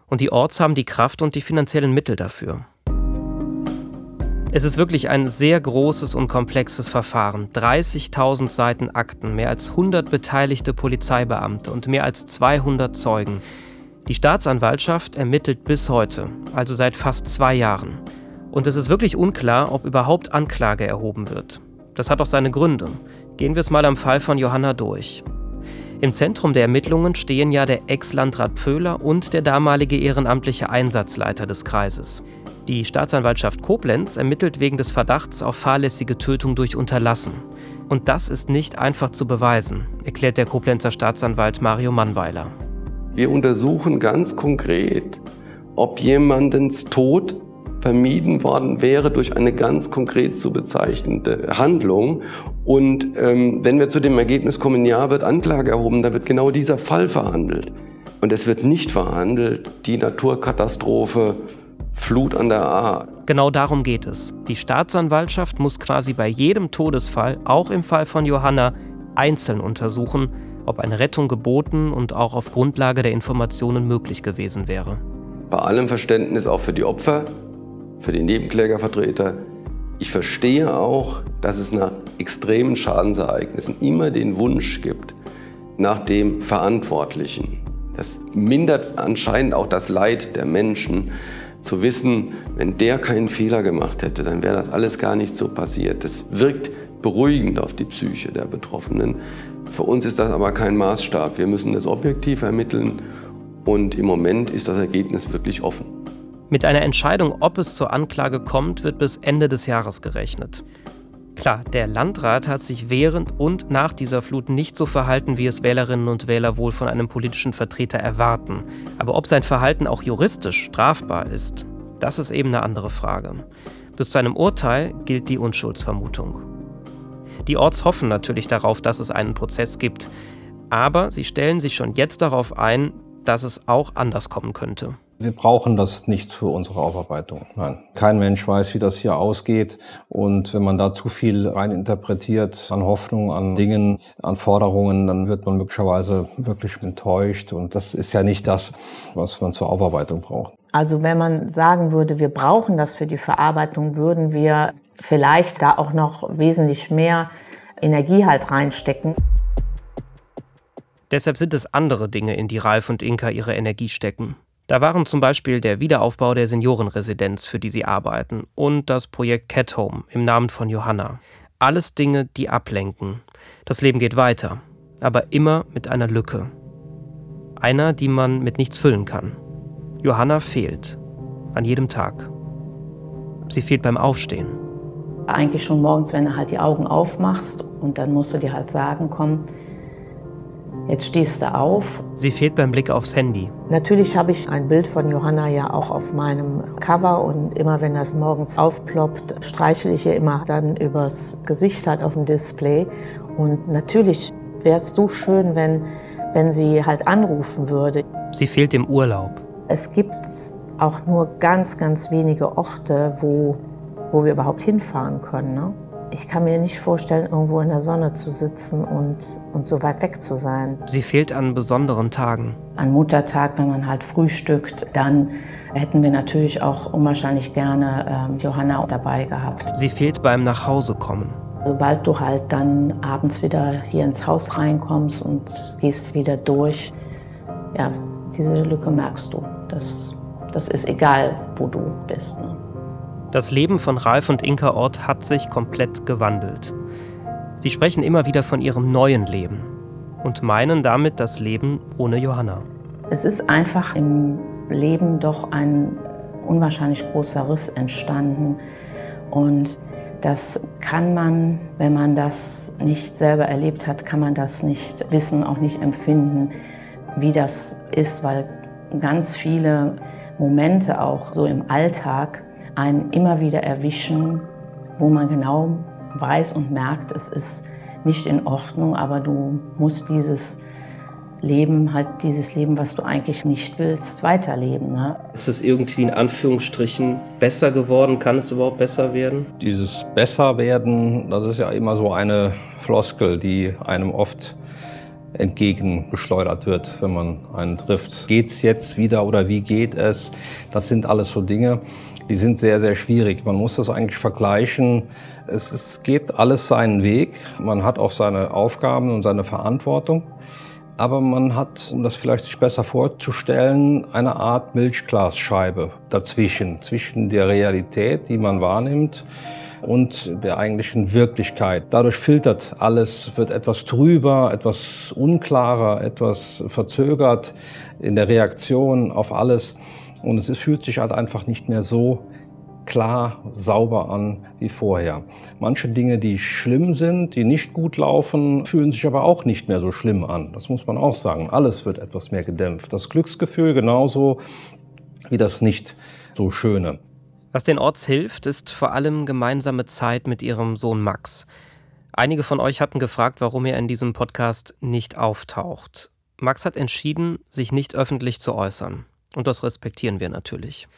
Und die Orts haben die Kraft und die finanziellen Mittel dafür. Es ist wirklich ein sehr großes und komplexes Verfahren. 30.000 Seiten Akten, mehr als 100 beteiligte Polizeibeamte und mehr als 200 Zeugen. Die Staatsanwaltschaft ermittelt bis heute, also seit fast zwei Jahren. Und es ist wirklich unklar, ob überhaupt Anklage erhoben wird. Das hat auch seine Gründe. Gehen wir es mal am Fall von Johanna durch. Im Zentrum der Ermittlungen stehen ja der Ex-Landrat Pföhler und der damalige ehrenamtliche Einsatzleiter des Kreises. Die Staatsanwaltschaft Koblenz ermittelt wegen des Verdachts auf fahrlässige Tötung durch Unterlassen. Und das ist nicht einfach zu beweisen, erklärt der Koblenzer Staatsanwalt Mario Mannweiler. Wir untersuchen ganz konkret, ob jemandens Tod vermieden worden wäre durch eine ganz konkret zu bezeichnende Handlung. Und ähm, wenn wir zu dem Ergebnis kommen, ja, wird Anklage erhoben, dann wird genau dieser Fall verhandelt. Und es wird nicht verhandelt, die Naturkatastrophe Flut an der A. Genau darum geht es. Die Staatsanwaltschaft muss quasi bei jedem Todesfall, auch im Fall von Johanna, einzeln untersuchen, ob eine Rettung geboten und auch auf Grundlage der Informationen möglich gewesen wäre. Bei allem Verständnis auch für die Opfer, für die Nebenklägervertreter. Ich verstehe auch, dass es nach extremen Schadensereignissen immer den Wunsch gibt nach dem Verantwortlichen. Das mindert anscheinend auch das Leid der Menschen zu wissen, wenn der keinen Fehler gemacht hätte, dann wäre das alles gar nicht so passiert. Das wirkt beruhigend auf die Psyche der Betroffenen. Für uns ist das aber kein Maßstab. Wir müssen das objektiv ermitteln und im Moment ist das Ergebnis wirklich offen. Mit einer Entscheidung, ob es zur Anklage kommt, wird bis Ende des Jahres gerechnet. Klar, der Landrat hat sich während und nach dieser Flut nicht so verhalten, wie es Wählerinnen und Wähler wohl von einem politischen Vertreter erwarten. Aber ob sein Verhalten auch juristisch strafbar ist, das ist eben eine andere Frage. Bis zu einem Urteil gilt die Unschuldsvermutung. Die Orts hoffen natürlich darauf, dass es einen Prozess gibt, aber sie stellen sich schon jetzt darauf ein, dass es auch anders kommen könnte. Wir brauchen das nicht für unsere Aufarbeitung. Nein. Kein Mensch weiß, wie das hier ausgeht. Und wenn man da zu viel reininterpretiert an Hoffnung, an Dingen, an Forderungen, dann wird man möglicherweise wirklich enttäuscht. Und das ist ja nicht das, was man zur Aufarbeitung braucht. Also wenn man sagen würde, wir brauchen das für die Verarbeitung, würden wir vielleicht da auch noch wesentlich mehr Energie halt reinstecken. Deshalb sind es andere Dinge, in die Ralf und Inka ihre Energie stecken. Da waren zum Beispiel der Wiederaufbau der Seniorenresidenz, für die sie arbeiten, und das Projekt Cat Home im Namen von Johanna. Alles Dinge, die ablenken. Das Leben geht weiter, aber immer mit einer Lücke. Einer, die man mit nichts füllen kann. Johanna fehlt. An jedem Tag. Sie fehlt beim Aufstehen. Eigentlich schon morgens, wenn du halt die Augen aufmachst und dann musst du dir halt sagen, komm, Jetzt stehst du auf. Sie fehlt beim Blick aufs Handy. Natürlich habe ich ein Bild von Johanna ja auch auf meinem Cover und immer wenn das morgens aufploppt, streichle ich ihr immer dann übers Gesicht halt auf dem Display. Und natürlich wäre es so schön, wenn, wenn sie halt anrufen würde. Sie fehlt im Urlaub. Es gibt auch nur ganz, ganz wenige Orte, wo, wo wir überhaupt hinfahren können. Ne? Ich kann mir nicht vorstellen, irgendwo in der Sonne zu sitzen und, und so weit weg zu sein. Sie fehlt an besonderen Tagen. An Muttertag, wenn man halt frühstückt, dann hätten wir natürlich auch unwahrscheinlich gerne ähm, Johanna dabei gehabt. Sie fehlt beim Nachhausekommen. Sobald du halt dann abends wieder hier ins Haus reinkommst und gehst wieder durch, ja, diese Lücke merkst du. Das, das ist egal, wo du bist. Ne? Das Leben von Ralf und Inka Ort hat sich komplett gewandelt. Sie sprechen immer wieder von ihrem neuen Leben und meinen damit das Leben ohne Johanna. Es ist einfach im Leben doch ein unwahrscheinlich großer Riss entstanden und das kann man, wenn man das nicht selber erlebt hat, kann man das nicht wissen, auch nicht empfinden, wie das ist, weil ganz viele Momente auch so im Alltag einen immer wieder erwischen, wo man genau weiß und merkt, es ist nicht in Ordnung, aber du musst dieses Leben, halt dieses Leben, was du eigentlich nicht willst, weiterleben. Ne? Ist es irgendwie in Anführungsstrichen besser geworden? Kann es überhaupt besser werden? Dieses besser werden, das ist ja immer so eine Floskel, die einem oft entgegengeschleudert wird, wenn man einen trifft. Geht es jetzt wieder oder wie geht es? Das sind alles so Dinge, die sind sehr, sehr schwierig. Man muss das eigentlich vergleichen. Es, es geht alles seinen Weg. Man hat auch seine Aufgaben und seine Verantwortung. Aber man hat, um das vielleicht sich besser vorzustellen, eine Art Milchglasscheibe dazwischen, zwischen der Realität, die man wahrnimmt, und der eigentlichen Wirklichkeit. Dadurch filtert alles, wird etwas trüber, etwas unklarer, etwas verzögert in der Reaktion auf alles. Und es fühlt sich halt einfach nicht mehr so klar, sauber an wie vorher. Manche Dinge, die schlimm sind, die nicht gut laufen, fühlen sich aber auch nicht mehr so schlimm an. Das muss man auch sagen. Alles wird etwas mehr gedämpft. Das Glücksgefühl genauso wie das nicht so Schöne. Was den Orts hilft, ist vor allem gemeinsame Zeit mit ihrem Sohn Max. Einige von euch hatten gefragt, warum er in diesem Podcast nicht auftaucht. Max hat entschieden, sich nicht öffentlich zu äußern. Und das respektieren wir natürlich.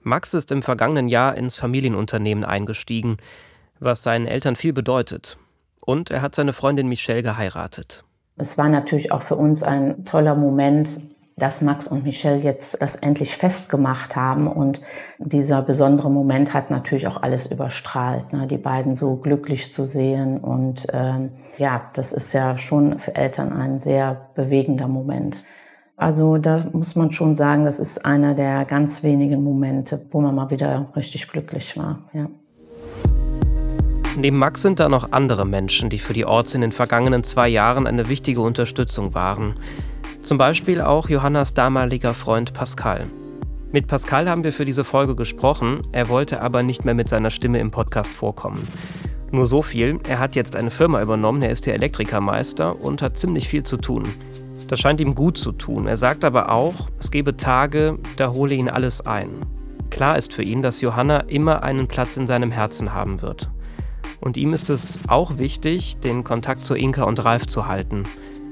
Max ist im vergangenen Jahr ins Familienunternehmen eingestiegen, was seinen Eltern viel bedeutet. Und er hat seine Freundin Michelle geheiratet. Es war natürlich auch für uns ein toller Moment, dass Max und Michelle jetzt das endlich festgemacht haben. Und dieser besondere Moment hat natürlich auch alles überstrahlt, ne? die beiden so glücklich zu sehen. Und ähm, ja, das ist ja schon für Eltern ein sehr bewegender Moment. Also da muss man schon sagen, das ist einer der ganz wenigen Momente, wo man mal wieder richtig glücklich war. Ja. Neben Max sind da noch andere Menschen, die für die Orts in den vergangenen zwei Jahren eine wichtige Unterstützung waren. Zum Beispiel auch Johannas damaliger Freund Pascal. Mit Pascal haben wir für diese Folge gesprochen, er wollte aber nicht mehr mit seiner Stimme im Podcast vorkommen. Nur so viel, er hat jetzt eine Firma übernommen, er ist der Elektrikermeister und hat ziemlich viel zu tun. Das scheint ihm gut zu tun. Er sagt aber auch, es gebe Tage, da hole ihn alles ein. Klar ist für ihn, dass Johanna immer einen Platz in seinem Herzen haben wird. Und ihm ist es auch wichtig, den Kontakt zu Inka und Ralf zu halten.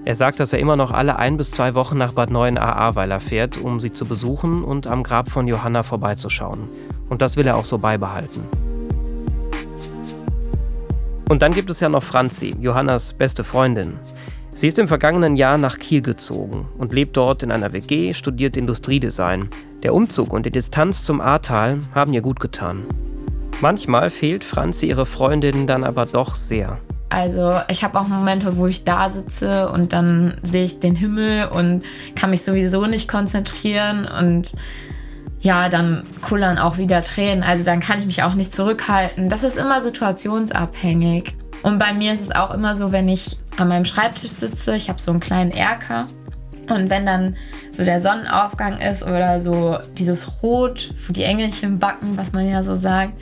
Er sagt, dass er immer noch alle ein bis zwei Wochen nach Bad 9 Ahrweiler fährt, um sie zu besuchen und am Grab von Johanna vorbeizuschauen. Und das will er auch so beibehalten. Und dann gibt es ja noch Franzi, Johannas beste Freundin. Sie ist im vergangenen Jahr nach Kiel gezogen und lebt dort in einer WG, studiert Industriedesign. Der Umzug und die Distanz zum Ahrtal haben ihr gut getan. Manchmal fehlt Franzi ihre Freundin dann aber doch sehr. Also ich habe auch Momente, wo ich da sitze und dann sehe ich den Himmel und kann mich sowieso nicht konzentrieren und ja, dann kullern auch wieder Tränen. Also dann kann ich mich auch nicht zurückhalten. Das ist immer situationsabhängig. Und bei mir ist es auch immer so, wenn ich an meinem Schreibtisch sitze, ich habe so einen kleinen Erker. Und wenn dann so der Sonnenaufgang ist oder so dieses Rot, wo die Engelchen backen, was man ja so sagt.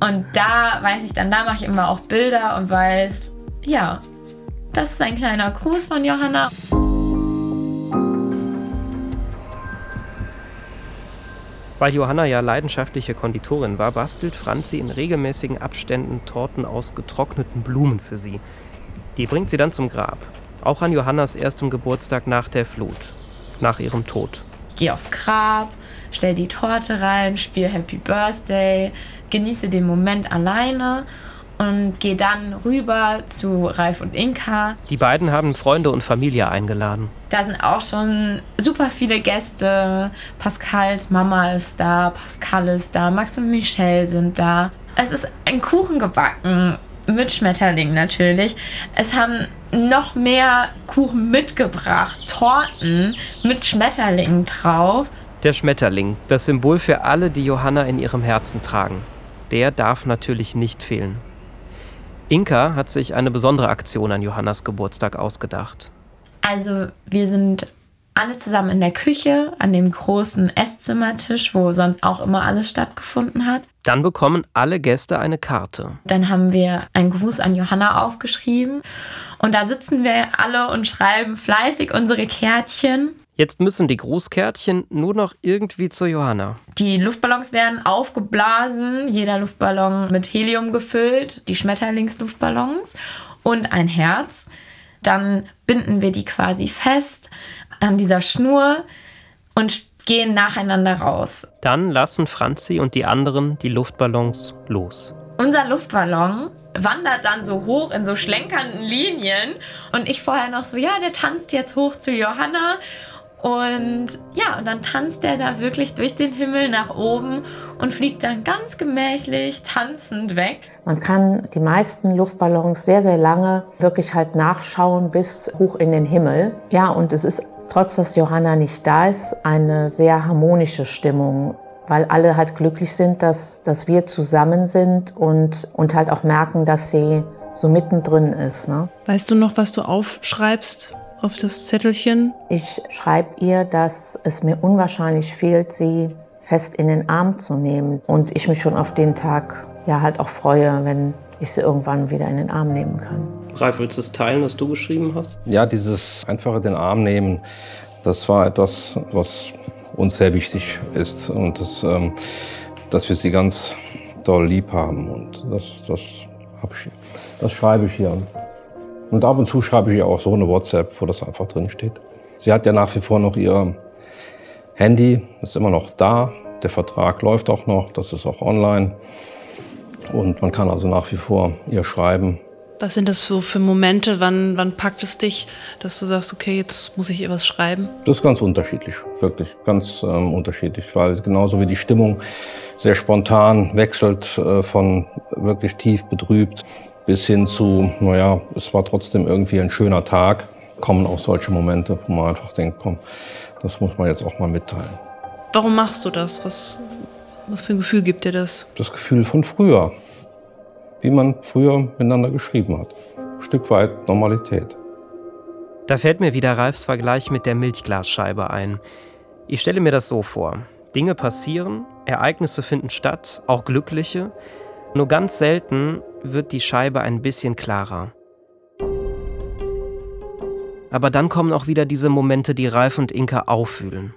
Und da weiß ich dann, da mache ich immer auch Bilder und weiß, ja, das ist ein kleiner Gruß von Johanna. Weil Johanna ja leidenschaftliche Konditorin war, bastelt Franzi in regelmäßigen Abständen Torten aus getrockneten Blumen für sie. Die bringt sie dann zum Grab. Auch an Johannas erstem Geburtstag nach der Flut. Nach ihrem Tod. Ich gehe aufs Grab, stell die Torte rein, spiele Happy Birthday, genieße den Moment alleine und gehe dann rüber zu Ralf und Inka. Die beiden haben Freunde und Familie eingeladen. Da sind auch schon super viele Gäste. Pascals Mama ist da, Pascal ist da, Max und Michelle sind da. Es ist ein Kuchen gebacken mit Schmetterling natürlich. Es haben noch mehr Kuchen mitgebracht, Torten mit Schmetterlingen drauf. Der Schmetterling, das Symbol für alle, die Johanna in ihrem Herzen tragen. Der darf natürlich nicht fehlen. Inka hat sich eine besondere Aktion an Johannas Geburtstag ausgedacht. Also wir sind alle zusammen in der Küche an dem großen Esszimmertisch, wo sonst auch immer alles stattgefunden hat. Dann bekommen alle Gäste eine Karte. Dann haben wir einen Gruß an Johanna aufgeschrieben und da sitzen wir alle und schreiben fleißig unsere Kärtchen. Jetzt müssen die Grußkärtchen nur noch irgendwie zu Johanna. Die Luftballons werden aufgeblasen, jeder Luftballon mit Helium gefüllt, die Schmetterlingsluftballons und ein Herz. Dann binden wir die quasi fest an dieser Schnur und gehen nacheinander raus. Dann lassen Franzi und die anderen die Luftballons los. Unser Luftballon wandert dann so hoch in so schlenkernden Linien und ich vorher noch so, ja, der tanzt jetzt hoch zu Johanna und ja, und dann tanzt er da wirklich durch den Himmel nach oben und fliegt dann ganz gemächlich tanzend weg. Man kann die meisten Luftballons sehr, sehr lange wirklich halt nachschauen bis hoch in den Himmel. Ja, und es ist, trotz dass Johanna nicht da ist, eine sehr harmonische Stimmung weil alle halt glücklich sind, dass, dass wir zusammen sind und, und halt auch merken, dass sie so mittendrin ist. Ne? Weißt du noch, was du aufschreibst? Auf das Zettelchen? Ich schreibe ihr, dass es mir unwahrscheinlich fehlt, sie fest in den Arm zu nehmen. Und ich mich schon auf den Tag ja halt auch freue, wenn ich sie irgendwann wieder in den Arm nehmen kann. Ralf, willst du es teilen, was du geschrieben hast? Ja, dieses einfache den Arm nehmen, das war etwas, was uns sehr wichtig ist und das, ähm, dass wir sie ganz doll lieb haben. Und das, das, ich, das schreibe ich hier. Und ab und zu schreibe ich ihr auch so eine WhatsApp, wo das einfach drin steht. Sie hat ja nach wie vor noch ihr Handy, ist immer noch da. Der Vertrag läuft auch noch, das ist auch online. Und man kann also nach wie vor ihr schreiben. Was sind das so für Momente? Wann, wann packt es dich, dass du sagst, okay, jetzt muss ich ihr was schreiben? Das ist ganz unterschiedlich, wirklich ganz ähm, unterschiedlich, weil genauso wie die Stimmung sehr spontan wechselt äh, von wirklich tief betrübt bis hin zu, naja, es war trotzdem irgendwie ein schöner Tag, kommen auch solche Momente, wo man einfach denkt, komm, das muss man jetzt auch mal mitteilen. Warum machst du das? Was, was für ein Gefühl gibt dir das? Das Gefühl von früher, wie man früher miteinander geschrieben hat. Ein Stück weit Normalität. Da fällt mir wieder Ralfs Vergleich mit der Milchglasscheibe ein. Ich stelle mir das so vor. Dinge passieren, Ereignisse finden statt, auch glückliche. Nur ganz selten wird die Scheibe ein bisschen klarer. Aber dann kommen auch wieder diese Momente, die Ralf und Inka auffühlen,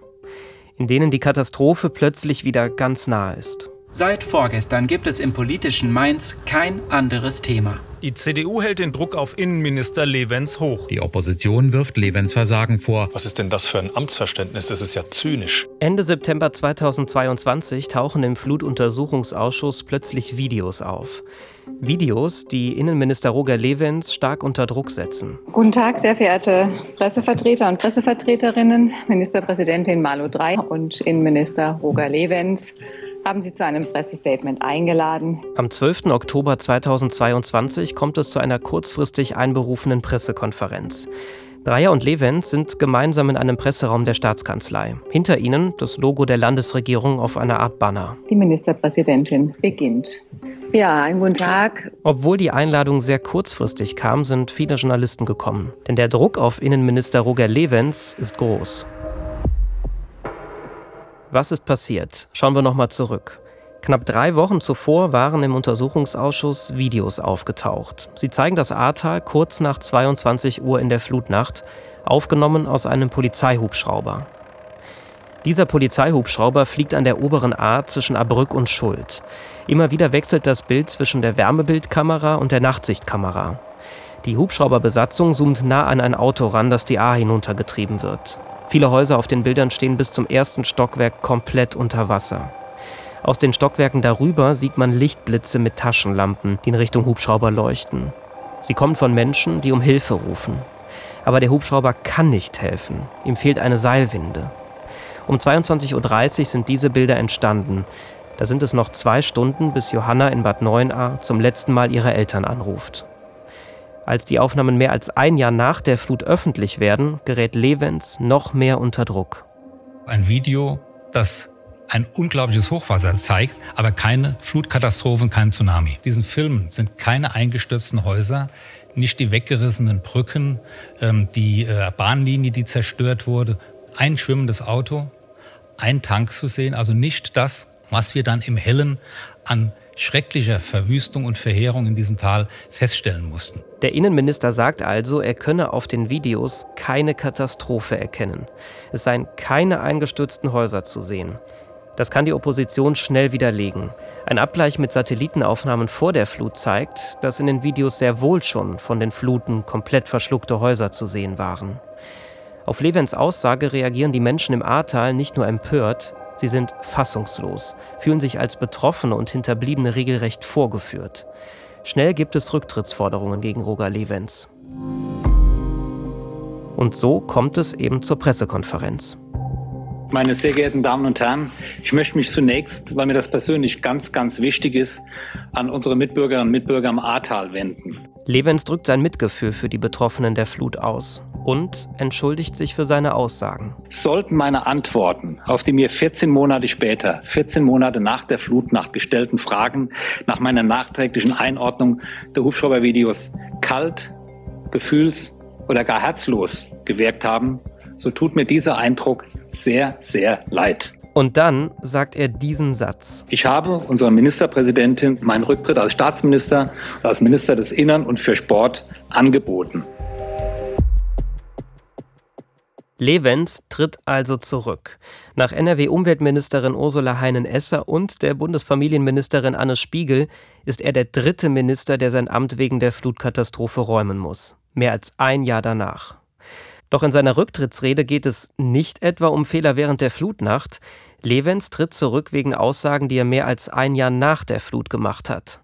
in denen die Katastrophe plötzlich wieder ganz nah ist. Seit vorgestern gibt es im politischen Mainz kein anderes Thema. Die CDU hält den Druck auf Innenminister Levens hoch. Die Opposition wirft Levens Versagen vor. Was ist denn das für ein Amtsverständnis? Das ist ja zynisch. Ende September 2022 tauchen im Flutuntersuchungsausschuss plötzlich Videos auf. Videos, die Innenminister Roger Levens stark unter Druck setzen. Guten Tag, sehr verehrte Pressevertreter und Pressevertreterinnen, Ministerpräsidentin Malo 3 und Innenminister Roger Levens haben Sie zu einem Pressestatement eingeladen. Am 12. Oktober 2022 kommt es zu einer kurzfristig einberufenen Pressekonferenz. Dreier und Levens sind gemeinsam in einem Presseraum der Staatskanzlei. Hinter ihnen das Logo der Landesregierung auf einer Art Banner. Die Ministerpräsidentin beginnt. Ja, einen guten Tag. Obwohl die Einladung sehr kurzfristig kam, sind viele Journalisten gekommen. Denn der Druck auf Innenminister Roger Levens ist groß. Was ist passiert? Schauen wir nochmal zurück. Knapp drei Wochen zuvor waren im Untersuchungsausschuss Videos aufgetaucht. Sie zeigen das Ahrtal kurz nach 22 Uhr in der Flutnacht, aufgenommen aus einem Polizeihubschrauber. Dieser Polizeihubschrauber fliegt an der oberen A zwischen Abrück und Schuld. Immer wieder wechselt das Bild zwischen der Wärmebildkamera und der Nachtsichtkamera. Die Hubschrauberbesatzung zoomt nah an ein Auto ran, das die A hinuntergetrieben wird. Viele Häuser auf den Bildern stehen bis zum ersten Stockwerk komplett unter Wasser. Aus den Stockwerken darüber sieht man Lichtblitze mit Taschenlampen, die in Richtung Hubschrauber leuchten. Sie kommen von Menschen, die um Hilfe rufen. Aber der Hubschrauber kann nicht helfen. Ihm fehlt eine Seilwinde. Um 22.30 Uhr sind diese Bilder entstanden. Da sind es noch zwei Stunden, bis Johanna in Bad Neuenahr zum letzten Mal ihre Eltern anruft. Als die Aufnahmen mehr als ein Jahr nach der Flut öffentlich werden, gerät Levens noch mehr unter Druck. Ein Video, das ein unglaubliches Hochwasser zeigt, aber keine Flutkatastrophen, kein Tsunami. Diesen Filmen sind keine eingestürzten Häuser, nicht die weggerissenen Brücken, ähm, die äh, Bahnlinie, die zerstört wurde, ein schwimmendes Auto, ein Tank zu sehen, also nicht das, was wir dann im Hellen an schrecklicher Verwüstung und Verheerung in diesem Tal feststellen mussten. Der Innenminister sagt also, er könne auf den Videos keine Katastrophe erkennen. Es seien keine eingestürzten Häuser zu sehen. Das kann die Opposition schnell widerlegen. Ein Abgleich mit Satellitenaufnahmen vor der Flut zeigt, dass in den Videos sehr wohl schon von den Fluten komplett verschluckte Häuser zu sehen waren. Auf Levens Aussage reagieren die Menschen im Ahrtal nicht nur empört, sie sind fassungslos, fühlen sich als Betroffene und Hinterbliebene regelrecht vorgeführt. Schnell gibt es Rücktrittsforderungen gegen Roger Levens. Und so kommt es eben zur Pressekonferenz. Meine sehr geehrten Damen und Herren, ich möchte mich zunächst, weil mir das persönlich ganz, ganz wichtig ist, an unsere Mitbürgerinnen und Mitbürger am Ahrtal wenden. Levens drückt sein Mitgefühl für die Betroffenen der Flut aus und entschuldigt sich für seine Aussagen. Sollten meine Antworten auf die mir 14 Monate später, 14 Monate nach der Flutnacht gestellten Fragen nach meiner nachträglichen Einordnung der Hubschraubervideos kalt, gefühls- oder gar herzlos gewirkt haben, so tut mir dieser Eindruck sehr, sehr leid. Und dann sagt er diesen Satz. Ich habe unserer Ministerpräsidentin meinen Rücktritt als Staatsminister und als Minister des Innern und für Sport angeboten. Levens tritt also zurück. Nach NRW-Umweltministerin Ursula Heinen-Esser und der Bundesfamilienministerin Anne Spiegel ist er der dritte Minister, der sein Amt wegen der Flutkatastrophe räumen muss. Mehr als ein Jahr danach. Doch in seiner Rücktrittsrede geht es nicht etwa um Fehler während der Flutnacht. Levens tritt zurück wegen Aussagen, die er mehr als ein Jahr nach der Flut gemacht hat.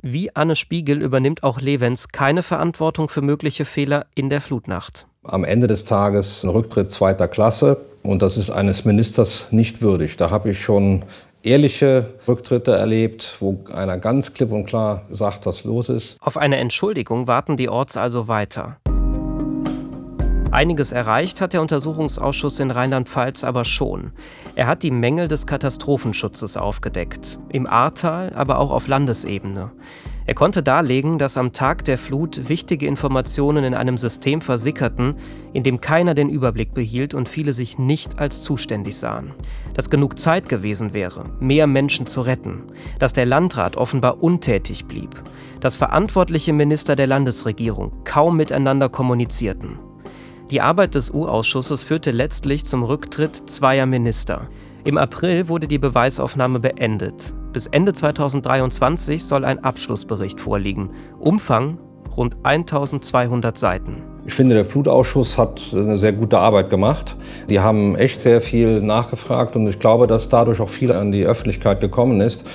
Wie Anne Spiegel übernimmt auch Levens keine Verantwortung für mögliche Fehler in der Flutnacht am Ende des Tages ein Rücktritt zweiter Klasse. Und das ist eines Ministers nicht würdig. Da habe ich schon ehrliche Rücktritte erlebt, wo einer ganz klipp und klar sagt, was los ist. Auf eine Entschuldigung warten die Orts also weiter. Einiges erreicht hat der Untersuchungsausschuss in Rheinland-Pfalz aber schon. Er hat die Mängel des Katastrophenschutzes aufgedeckt. Im Ahrtal, aber auch auf Landesebene. Er konnte darlegen, dass am Tag der Flut wichtige Informationen in einem System versickerten, in dem keiner den Überblick behielt und viele sich nicht als zuständig sahen. Dass genug Zeit gewesen wäre, mehr Menschen zu retten. Dass der Landrat offenbar untätig blieb. Dass verantwortliche Minister der Landesregierung kaum miteinander kommunizierten. Die Arbeit des U-Ausschusses führte letztlich zum Rücktritt zweier Minister. Im April wurde die Beweisaufnahme beendet. Bis Ende 2023 soll ein Abschlussbericht vorliegen. Umfang rund 1200 Seiten. Ich finde, der Flutausschuss hat eine sehr gute Arbeit gemacht. Die haben echt sehr viel nachgefragt und ich glaube, dass dadurch auch viel an die Öffentlichkeit gekommen ist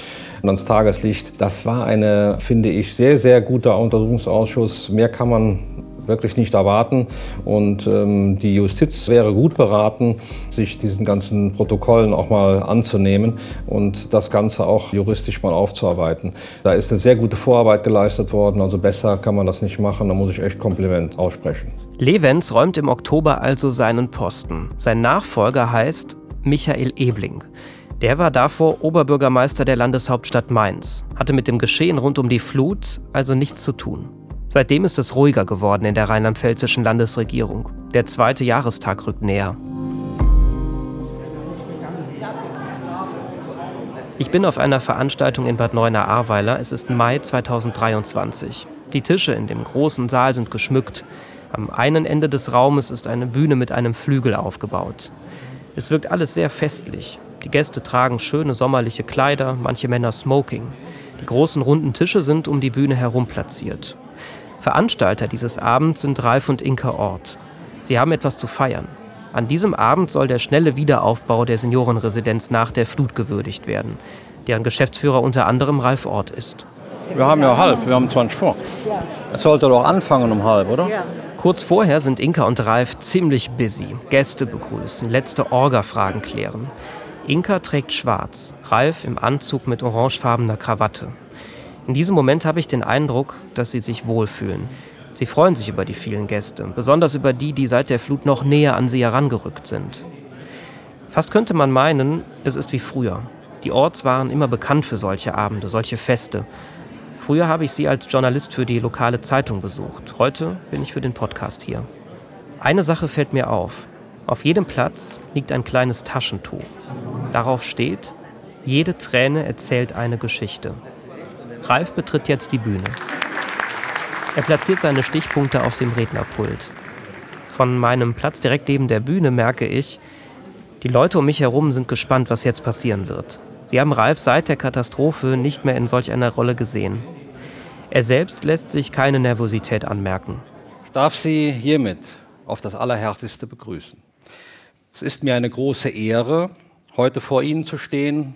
und ans Tageslicht. Das war eine, finde ich, sehr, sehr guter Untersuchungsausschuss. Mehr kann man wirklich nicht erwarten. Und ähm, die Justiz wäre gut beraten, sich diesen ganzen Protokollen auch mal anzunehmen und das Ganze auch juristisch mal aufzuarbeiten. Da ist eine sehr gute Vorarbeit geleistet worden, also besser kann man das nicht machen. Da muss ich echt Kompliment aussprechen. Levens räumt im Oktober also seinen Posten. Sein Nachfolger heißt Michael Ebling. Der war davor Oberbürgermeister der Landeshauptstadt Mainz, hatte mit dem Geschehen rund um die Flut also nichts zu tun. Seitdem ist es ruhiger geworden in der rheinland-pfälzischen Landesregierung. Der zweite Jahrestag rückt näher. Ich bin auf einer Veranstaltung in Bad Neuenahr-Ahrweiler. Es ist Mai 2023. Die Tische in dem großen Saal sind geschmückt. Am einen Ende des Raumes ist eine Bühne mit einem Flügel aufgebaut. Es wirkt alles sehr festlich. Die Gäste tragen schöne sommerliche Kleider, manche Männer Smoking. Die großen runden Tische sind um die Bühne herum platziert. Veranstalter dieses Abends sind Ralf und Inka Ort. Sie haben etwas zu feiern. An diesem Abend soll der schnelle Wiederaufbau der Seniorenresidenz nach der Flut gewürdigt werden, deren Geschäftsführer unter anderem Ralf Ort ist. Wir haben ja halb, wir haben 20 vor. Es sollte doch anfangen um halb, oder? Ja. Kurz vorher sind Inka und Ralf ziemlich busy. Gäste begrüßen, letzte Orga-Fragen klären. Inka trägt schwarz, Ralf im Anzug mit orangefarbener Krawatte. In diesem Moment habe ich den Eindruck, dass sie sich wohlfühlen. Sie freuen sich über die vielen Gäste, besonders über die, die seit der Flut noch näher an sie herangerückt sind. Fast könnte man meinen, es ist wie früher. Die Orts waren immer bekannt für solche Abende, solche Feste. Früher habe ich sie als Journalist für die lokale Zeitung besucht. Heute bin ich für den Podcast hier. Eine Sache fällt mir auf. Auf jedem Platz liegt ein kleines Taschentuch. Darauf steht, jede Träne erzählt eine Geschichte. Ralf betritt jetzt die Bühne. Er platziert seine Stichpunkte auf dem Rednerpult. Von meinem Platz direkt neben der Bühne merke ich, die Leute um mich herum sind gespannt, was jetzt passieren wird. Sie haben Ralf seit der Katastrophe nicht mehr in solch einer Rolle gesehen. Er selbst lässt sich keine Nervosität anmerken. Ich darf Sie hiermit auf das Allerherzlichste begrüßen. Es ist mir eine große Ehre, heute vor Ihnen zu stehen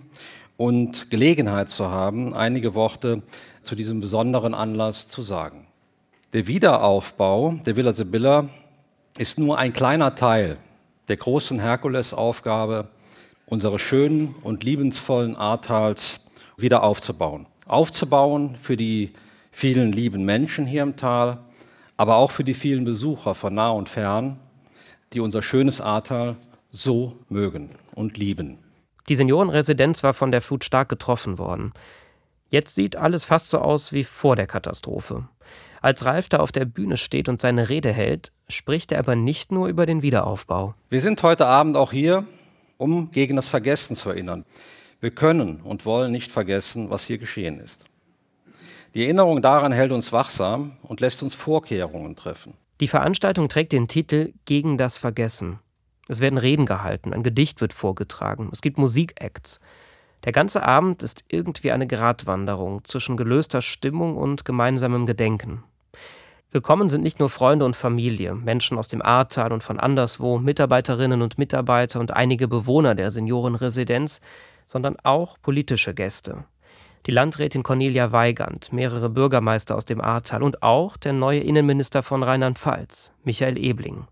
und Gelegenheit zu haben, einige Worte zu diesem besonderen Anlass zu sagen. Der Wiederaufbau der Villa Sibylla ist nur ein kleiner Teil der großen Herkulesaufgabe, unsere schönen und liebensvollen Ahrtals wieder aufzubauen. Aufzubauen für die vielen lieben Menschen hier im Tal, aber auch für die vielen Besucher von nah und fern, die unser schönes Ahrtal so mögen und lieben. Die Seniorenresidenz war von der Flut stark getroffen worden. Jetzt sieht alles fast so aus wie vor der Katastrophe. Als Ralf da auf der Bühne steht und seine Rede hält, spricht er aber nicht nur über den Wiederaufbau. Wir sind heute Abend auch hier, um gegen das Vergessen zu erinnern. Wir können und wollen nicht vergessen, was hier geschehen ist. Die Erinnerung daran hält uns wachsam und lässt uns Vorkehrungen treffen. Die Veranstaltung trägt den Titel Gegen das Vergessen. Es werden Reden gehalten, ein Gedicht wird vorgetragen, es gibt Musikacts. Der ganze Abend ist irgendwie eine Gratwanderung zwischen gelöster Stimmung und gemeinsamem Gedenken. Gekommen sind nicht nur Freunde und Familie, Menschen aus dem Ahrtal und von anderswo, Mitarbeiterinnen und Mitarbeiter und einige Bewohner der Seniorenresidenz, sondern auch politische Gäste die Landrätin Cornelia Weigand, mehrere Bürgermeister aus dem Ahrtal und auch der neue Innenminister von Rheinland-Pfalz, Michael Ebling.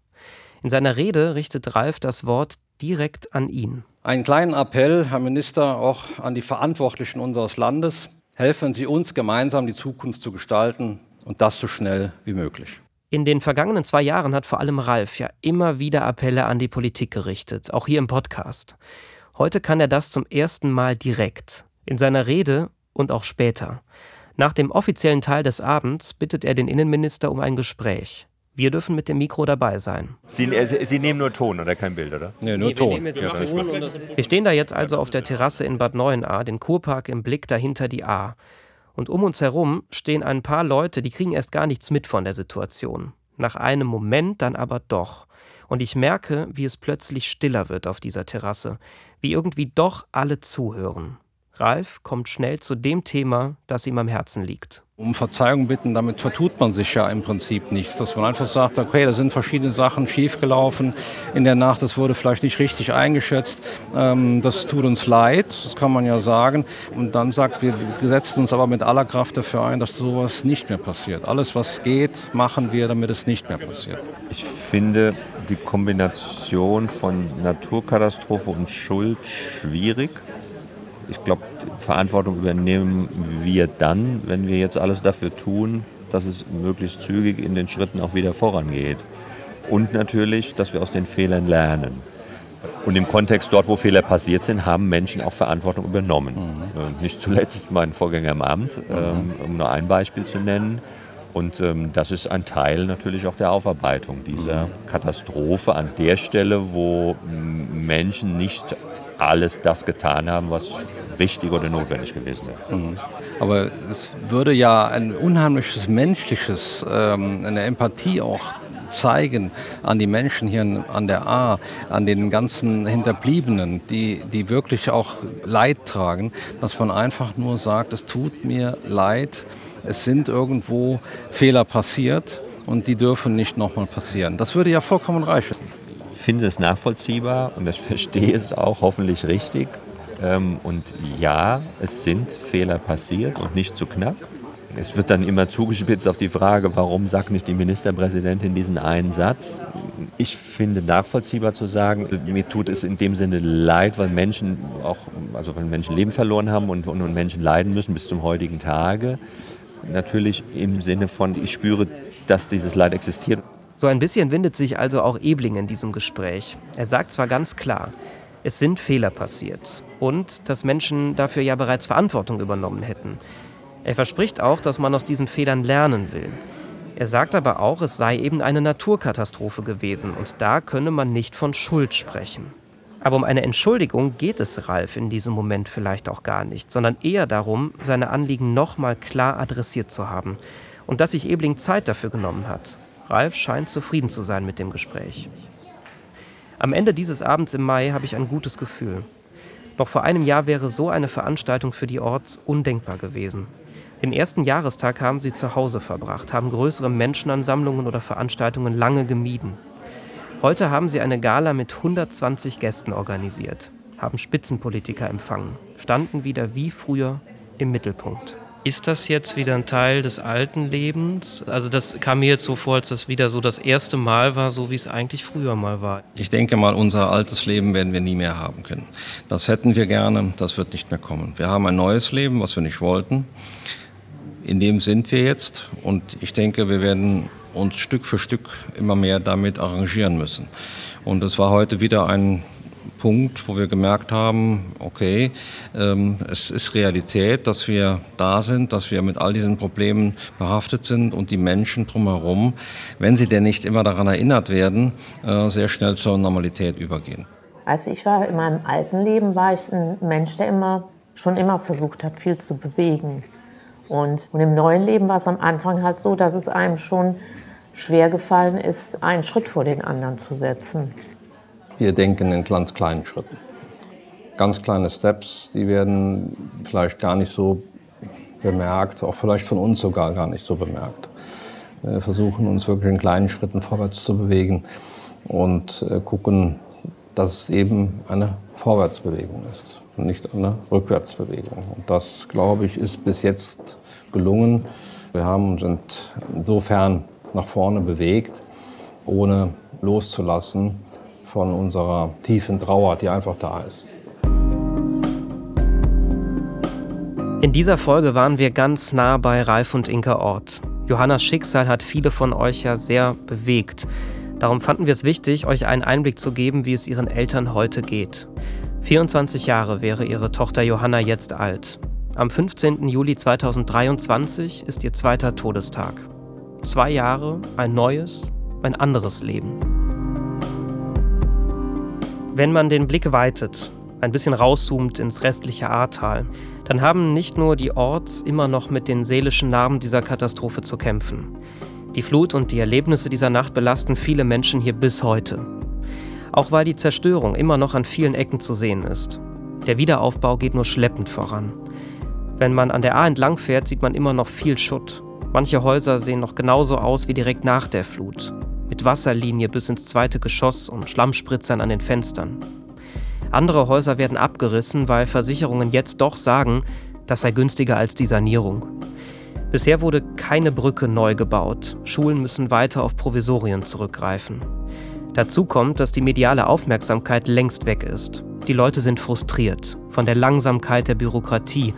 In seiner Rede richtet Ralf das Wort direkt an ihn. Einen kleinen Appell, Herr Minister, auch an die Verantwortlichen unseres Landes. Helfen Sie uns gemeinsam, die Zukunft zu gestalten und das so schnell wie möglich. In den vergangenen zwei Jahren hat vor allem Ralf ja immer wieder Appelle an die Politik gerichtet, auch hier im Podcast. Heute kann er das zum ersten Mal direkt. In seiner Rede und auch später. Nach dem offiziellen Teil des Abends bittet er den Innenminister um ein Gespräch. Wir dürfen mit dem Mikro dabei sein. Sie, äh, Sie nehmen nur Ton oder kein Bild, oder? Nee, nur nee, Ton. Wir, ja, Ton wir stehen da jetzt also auf der Terrasse in Bad Neuenahr, den Kurpark im Blick dahinter die Ahr. Und um uns herum stehen ein paar Leute, die kriegen erst gar nichts mit von der Situation. Nach einem Moment dann aber doch. Und ich merke, wie es plötzlich stiller wird auf dieser Terrasse, wie irgendwie doch alle zuhören. Ralf kommt schnell zu dem Thema, das ihm am Herzen liegt. Um Verzeihung bitten, damit vertut man sich ja im Prinzip nichts. Dass man einfach sagt, okay, da sind verschiedene Sachen schiefgelaufen in der Nacht, das wurde vielleicht nicht richtig eingeschätzt, ähm, das tut uns leid, das kann man ja sagen. Und dann sagt, wir setzen uns aber mit aller Kraft dafür ein, dass sowas nicht mehr passiert. Alles, was geht, machen wir, damit es nicht mehr passiert. Ich finde die Kombination von Naturkatastrophe und Schuld schwierig ich glaube, Verantwortung übernehmen wir dann, wenn wir jetzt alles dafür tun, dass es möglichst zügig in den Schritten auch wieder vorangeht. Und natürlich, dass wir aus den Fehlern lernen. Und im Kontext dort, wo Fehler passiert sind, haben Menschen auch Verantwortung übernommen. Mhm. Nicht zuletzt mein Vorgänger im Amt, mhm. Ähm, um nur ein Beispiel zu nennen. Und ähm, das ist ein Teil natürlich auch der Aufarbeitung dieser mhm. Katastrophe an der Stelle, wo Menschen nicht alles das getan haben, was richtig oder notwendig gewesen wäre. Mhm. Aber es würde ja ein unheimliches menschliches, ähm, eine Empathie auch zeigen an die Menschen hier an der A, an den ganzen Hinterbliebenen, die, die wirklich auch Leid tragen, dass man einfach nur sagt, es tut mir leid, es sind irgendwo Fehler passiert und die dürfen nicht nochmal passieren. Das würde ja vollkommen reichen. Ich finde es nachvollziehbar und ich verstehe es auch hoffentlich richtig. Ähm, und ja, es sind Fehler passiert und nicht zu knapp. Es wird dann immer zugespitzt auf die Frage, warum sagt nicht die Ministerpräsidentin diesen einen Satz? Ich finde nachvollziehbar zu sagen, mir tut es in dem Sinne leid, weil Menschen auch, also weil Menschen Leben verloren haben und, und, und Menschen leiden müssen bis zum heutigen Tage. Natürlich im Sinne von, ich spüre, dass dieses Leid existiert. So ein bisschen windet sich also auch Ebling in diesem Gespräch. Er sagt zwar ganz klar, es sind Fehler passiert und dass Menschen dafür ja bereits Verantwortung übernommen hätten. Er verspricht auch, dass man aus diesen Fehlern lernen will. Er sagt aber auch, es sei eben eine Naturkatastrophe gewesen und da könne man nicht von Schuld sprechen. Aber um eine Entschuldigung geht es Ralf in diesem Moment vielleicht auch gar nicht, sondern eher darum, seine Anliegen nochmal klar adressiert zu haben und dass sich Ebling Zeit dafür genommen hat. Ralf scheint zufrieden zu sein mit dem Gespräch. Am Ende dieses Abends im Mai habe ich ein gutes Gefühl. Noch vor einem Jahr wäre so eine Veranstaltung für die Orts undenkbar gewesen. Den ersten Jahrestag haben sie zu Hause verbracht, haben größere Menschenansammlungen oder Veranstaltungen lange gemieden. Heute haben sie eine Gala mit 120 Gästen organisiert, haben Spitzenpolitiker empfangen, standen wieder wie früher im Mittelpunkt. Ist das jetzt wieder ein Teil des alten Lebens? Also das kam mir jetzt so vor, als das wieder so das erste Mal war, so wie es eigentlich früher mal war. Ich denke mal, unser altes Leben werden wir nie mehr haben können. Das hätten wir gerne, das wird nicht mehr kommen. Wir haben ein neues Leben, was wir nicht wollten in dem sind wir jetzt und ich denke, wir werden uns Stück für Stück immer mehr damit arrangieren müssen. Und es war heute wieder ein Punkt, wo wir gemerkt haben, okay, ähm, es ist Realität, dass wir da sind, dass wir mit all diesen Problemen behaftet sind und die Menschen drumherum, wenn sie denn nicht immer daran erinnert werden, äh, sehr schnell zur Normalität übergehen. Also ich war in meinem alten Leben war ich ein Mensch, der immer schon immer versucht hat, viel zu bewegen. Und, und im neuen Leben war es am Anfang halt so, dass es einem schon schwer gefallen ist, einen Schritt vor den anderen zu setzen. Wir denken in ganz kleinen Schritten. Ganz kleine Steps, die werden vielleicht gar nicht so bemerkt, auch vielleicht von uns sogar gar nicht so bemerkt. Wir versuchen uns wirklich in kleinen Schritten vorwärts zu bewegen und äh, gucken, dass es eben eine Vorwärtsbewegung ist und nicht eine Rückwärtsbewegung. Und das, glaube ich, ist bis jetzt gelungen. Wir haben uns insofern nach vorne bewegt, ohne loszulassen von unserer tiefen Trauer, die einfach da ist. In dieser Folge waren wir ganz nah bei Ralf und Inka Ort. Johannas Schicksal hat viele von euch ja sehr bewegt. Darum fanden wir es wichtig, euch einen Einblick zu geben, wie es ihren Eltern heute geht. 24 Jahre wäre ihre Tochter Johanna jetzt alt. Am 15. Juli 2023 ist ihr zweiter Todestag. Zwei Jahre, ein neues, ein anderes Leben. Wenn man den Blick weitet, ein bisschen rauszoomt ins restliche Ahrtal, dann haben nicht nur die Orts immer noch mit den seelischen Narben dieser Katastrophe zu kämpfen. Die Flut und die Erlebnisse dieser Nacht belasten viele Menschen hier bis heute. Auch weil die Zerstörung immer noch an vielen Ecken zu sehen ist. Der Wiederaufbau geht nur schleppend voran. Wenn man an der A entlang fährt, sieht man immer noch viel Schutt. Manche Häuser sehen noch genauso aus wie direkt nach der Flut. Mit Wasserlinie bis ins zweite Geschoss und Schlammspritzern an den Fenstern. Andere Häuser werden abgerissen, weil Versicherungen jetzt doch sagen, das sei günstiger als die Sanierung. Bisher wurde keine Brücke neu gebaut. Schulen müssen weiter auf Provisorien zurückgreifen. Dazu kommt, dass die mediale Aufmerksamkeit längst weg ist. Die Leute sind frustriert von der Langsamkeit der Bürokratie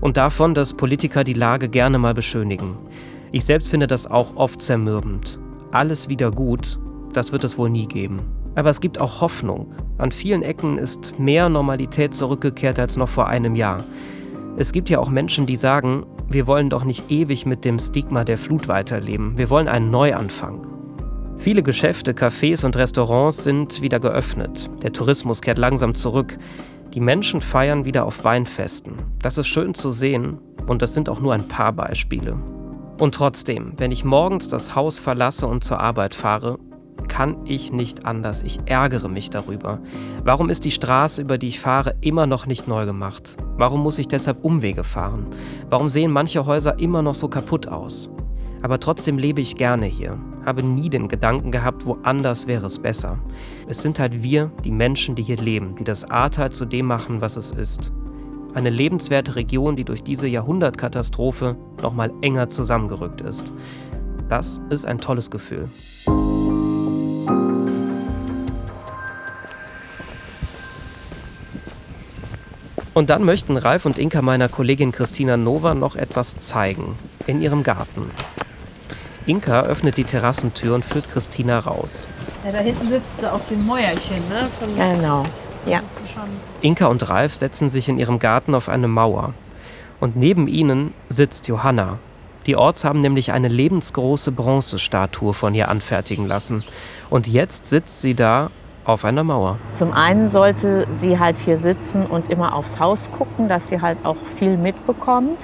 und davon, dass Politiker die Lage gerne mal beschönigen. Ich selbst finde das auch oft zermürbend. Alles wieder gut, das wird es wohl nie geben. Aber es gibt auch Hoffnung. An vielen Ecken ist mehr Normalität zurückgekehrt als noch vor einem Jahr. Es gibt ja auch Menschen, die sagen, wir wollen doch nicht ewig mit dem Stigma der Flut weiterleben. Wir wollen einen Neuanfang. Viele Geschäfte, Cafés und Restaurants sind wieder geöffnet. Der Tourismus kehrt langsam zurück. Die Menschen feiern wieder auf Weinfesten. Das ist schön zu sehen und das sind auch nur ein paar Beispiele. Und trotzdem, wenn ich morgens das Haus verlasse und zur Arbeit fahre, kann ich nicht anders. Ich ärgere mich darüber. Warum ist die Straße, über die ich fahre, immer noch nicht neu gemacht? Warum muss ich deshalb Umwege fahren? Warum sehen manche Häuser immer noch so kaputt aus? Aber trotzdem lebe ich gerne hier, habe nie den Gedanken gehabt, woanders wäre es besser. Es sind halt wir, die Menschen, die hier leben, die das Ahrtal zu dem machen, was es ist. Eine lebenswerte Region, die durch diese Jahrhundertkatastrophe nochmal enger zusammengerückt ist. Das ist ein tolles Gefühl. Und dann möchten Ralf und Inka meiner Kollegin Christina Nova noch etwas zeigen. In ihrem Garten. Inka öffnet die Terrassentür und führt Christina raus. Ja, da hinten sitzt sie auf dem Mäuerchen, ne? Von Genau, ja. Inka und Ralf setzen sich in ihrem Garten auf eine Mauer. Und neben ihnen sitzt Johanna. Die Orts haben nämlich eine lebensgroße Bronzestatue von ihr anfertigen lassen. Und jetzt sitzt sie da auf einer Mauer. Zum einen sollte sie halt hier sitzen und immer aufs Haus gucken, dass sie halt auch viel mitbekommt.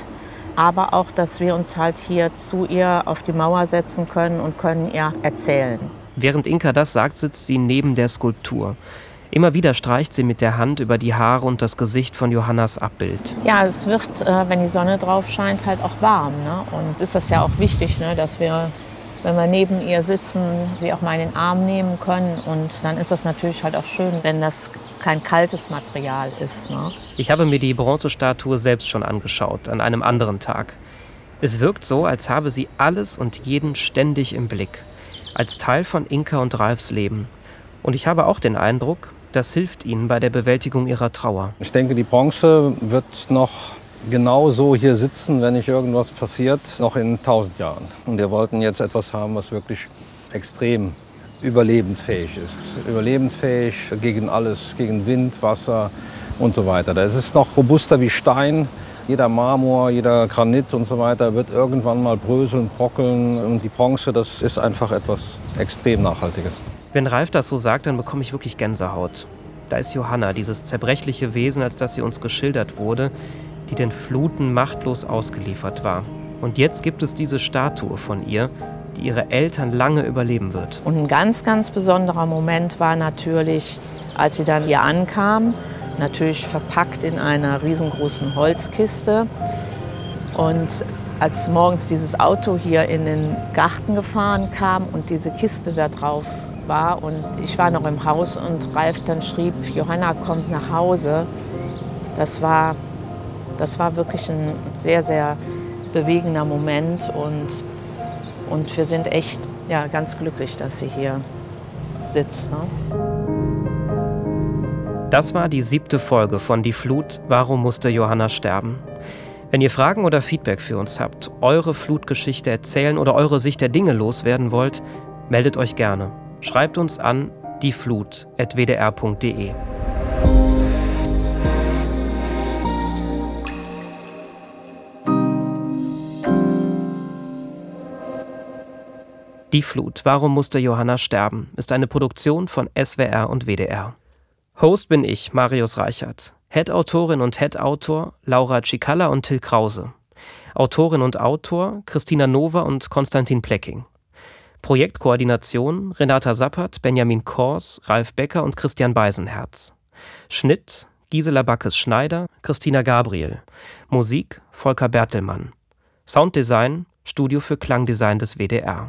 Aber auch, dass wir uns halt hier zu ihr auf die Mauer setzen können und können ihr erzählen. Während Inka das sagt, sitzt sie neben der Skulptur. Immer wieder streicht sie mit der Hand über die Haare und das Gesicht von Johannas Abbild. Ja, es wird, äh, wenn die Sonne drauf scheint, halt auch warm. Ne? Und ist das ja auch wichtig, ne? dass wir, wenn wir neben ihr sitzen, sie auch mal in den Arm nehmen können. Und dann ist das natürlich halt auch schön, wenn das kein kaltes Material ist. Ne? Ich habe mir die Bronzestatue selbst schon angeschaut, an einem anderen Tag. Es wirkt so, als habe sie alles und jeden ständig im Blick, als Teil von Inka und Ralfs Leben. Und ich habe auch den Eindruck, das hilft ihnen bei der Bewältigung ihrer Trauer. Ich denke, die Bronze wird noch genau so hier sitzen, wenn nicht irgendwas passiert, noch in tausend Jahren. Und wir wollten jetzt etwas haben, was wirklich extrem überlebensfähig ist. Überlebensfähig gegen alles, gegen Wind, Wasser und so weiter. Das ist noch robuster wie Stein. Jeder Marmor, jeder Granit und so weiter wird irgendwann mal bröseln, brockeln. Und die Bronze, das ist einfach etwas extrem Nachhaltiges. Wenn Ralf das so sagt, dann bekomme ich wirklich Gänsehaut. Da ist Johanna, dieses zerbrechliche Wesen, als das sie uns geschildert wurde, die den Fluten machtlos ausgeliefert war. Und jetzt gibt es diese Statue von ihr, die ihre Eltern lange überleben wird. Und ein ganz, ganz besonderer Moment war natürlich, als sie dann hier ankam, natürlich verpackt in einer riesengroßen Holzkiste. Und als morgens dieses Auto hier in den Garten gefahren kam und diese Kiste da drauf war und ich war noch im Haus und Ralf dann schrieb, Johanna kommt nach Hause, das war, das war wirklich ein sehr, sehr bewegender Moment und, und wir sind echt ja, ganz glücklich, dass sie hier sitzt. Ne? Das war die siebte Folge von Die Flut, warum musste Johanna sterben? Wenn ihr Fragen oder Feedback für uns habt, eure Flutgeschichte erzählen oder eure Sicht der Dinge loswerden wollt, meldet euch gerne. Schreibt uns an dieflut.wdr.de. Die Flut, warum musste Johanna sterben, ist eine Produktion von SWR und WDR. Host bin ich, Marius Reichert. Head-Autorin und Head-Autor Laura Cicalla und Till Krause. Autorin und Autor Christina Nova und Konstantin Plecking. Projektkoordination Renata Sappert, Benjamin Kors, Ralf Becker und Christian Beisenherz. Schnitt Gisela Backes-Schneider, Christina Gabriel. Musik Volker Bertelmann. Sounddesign Studio für Klangdesign des WDR.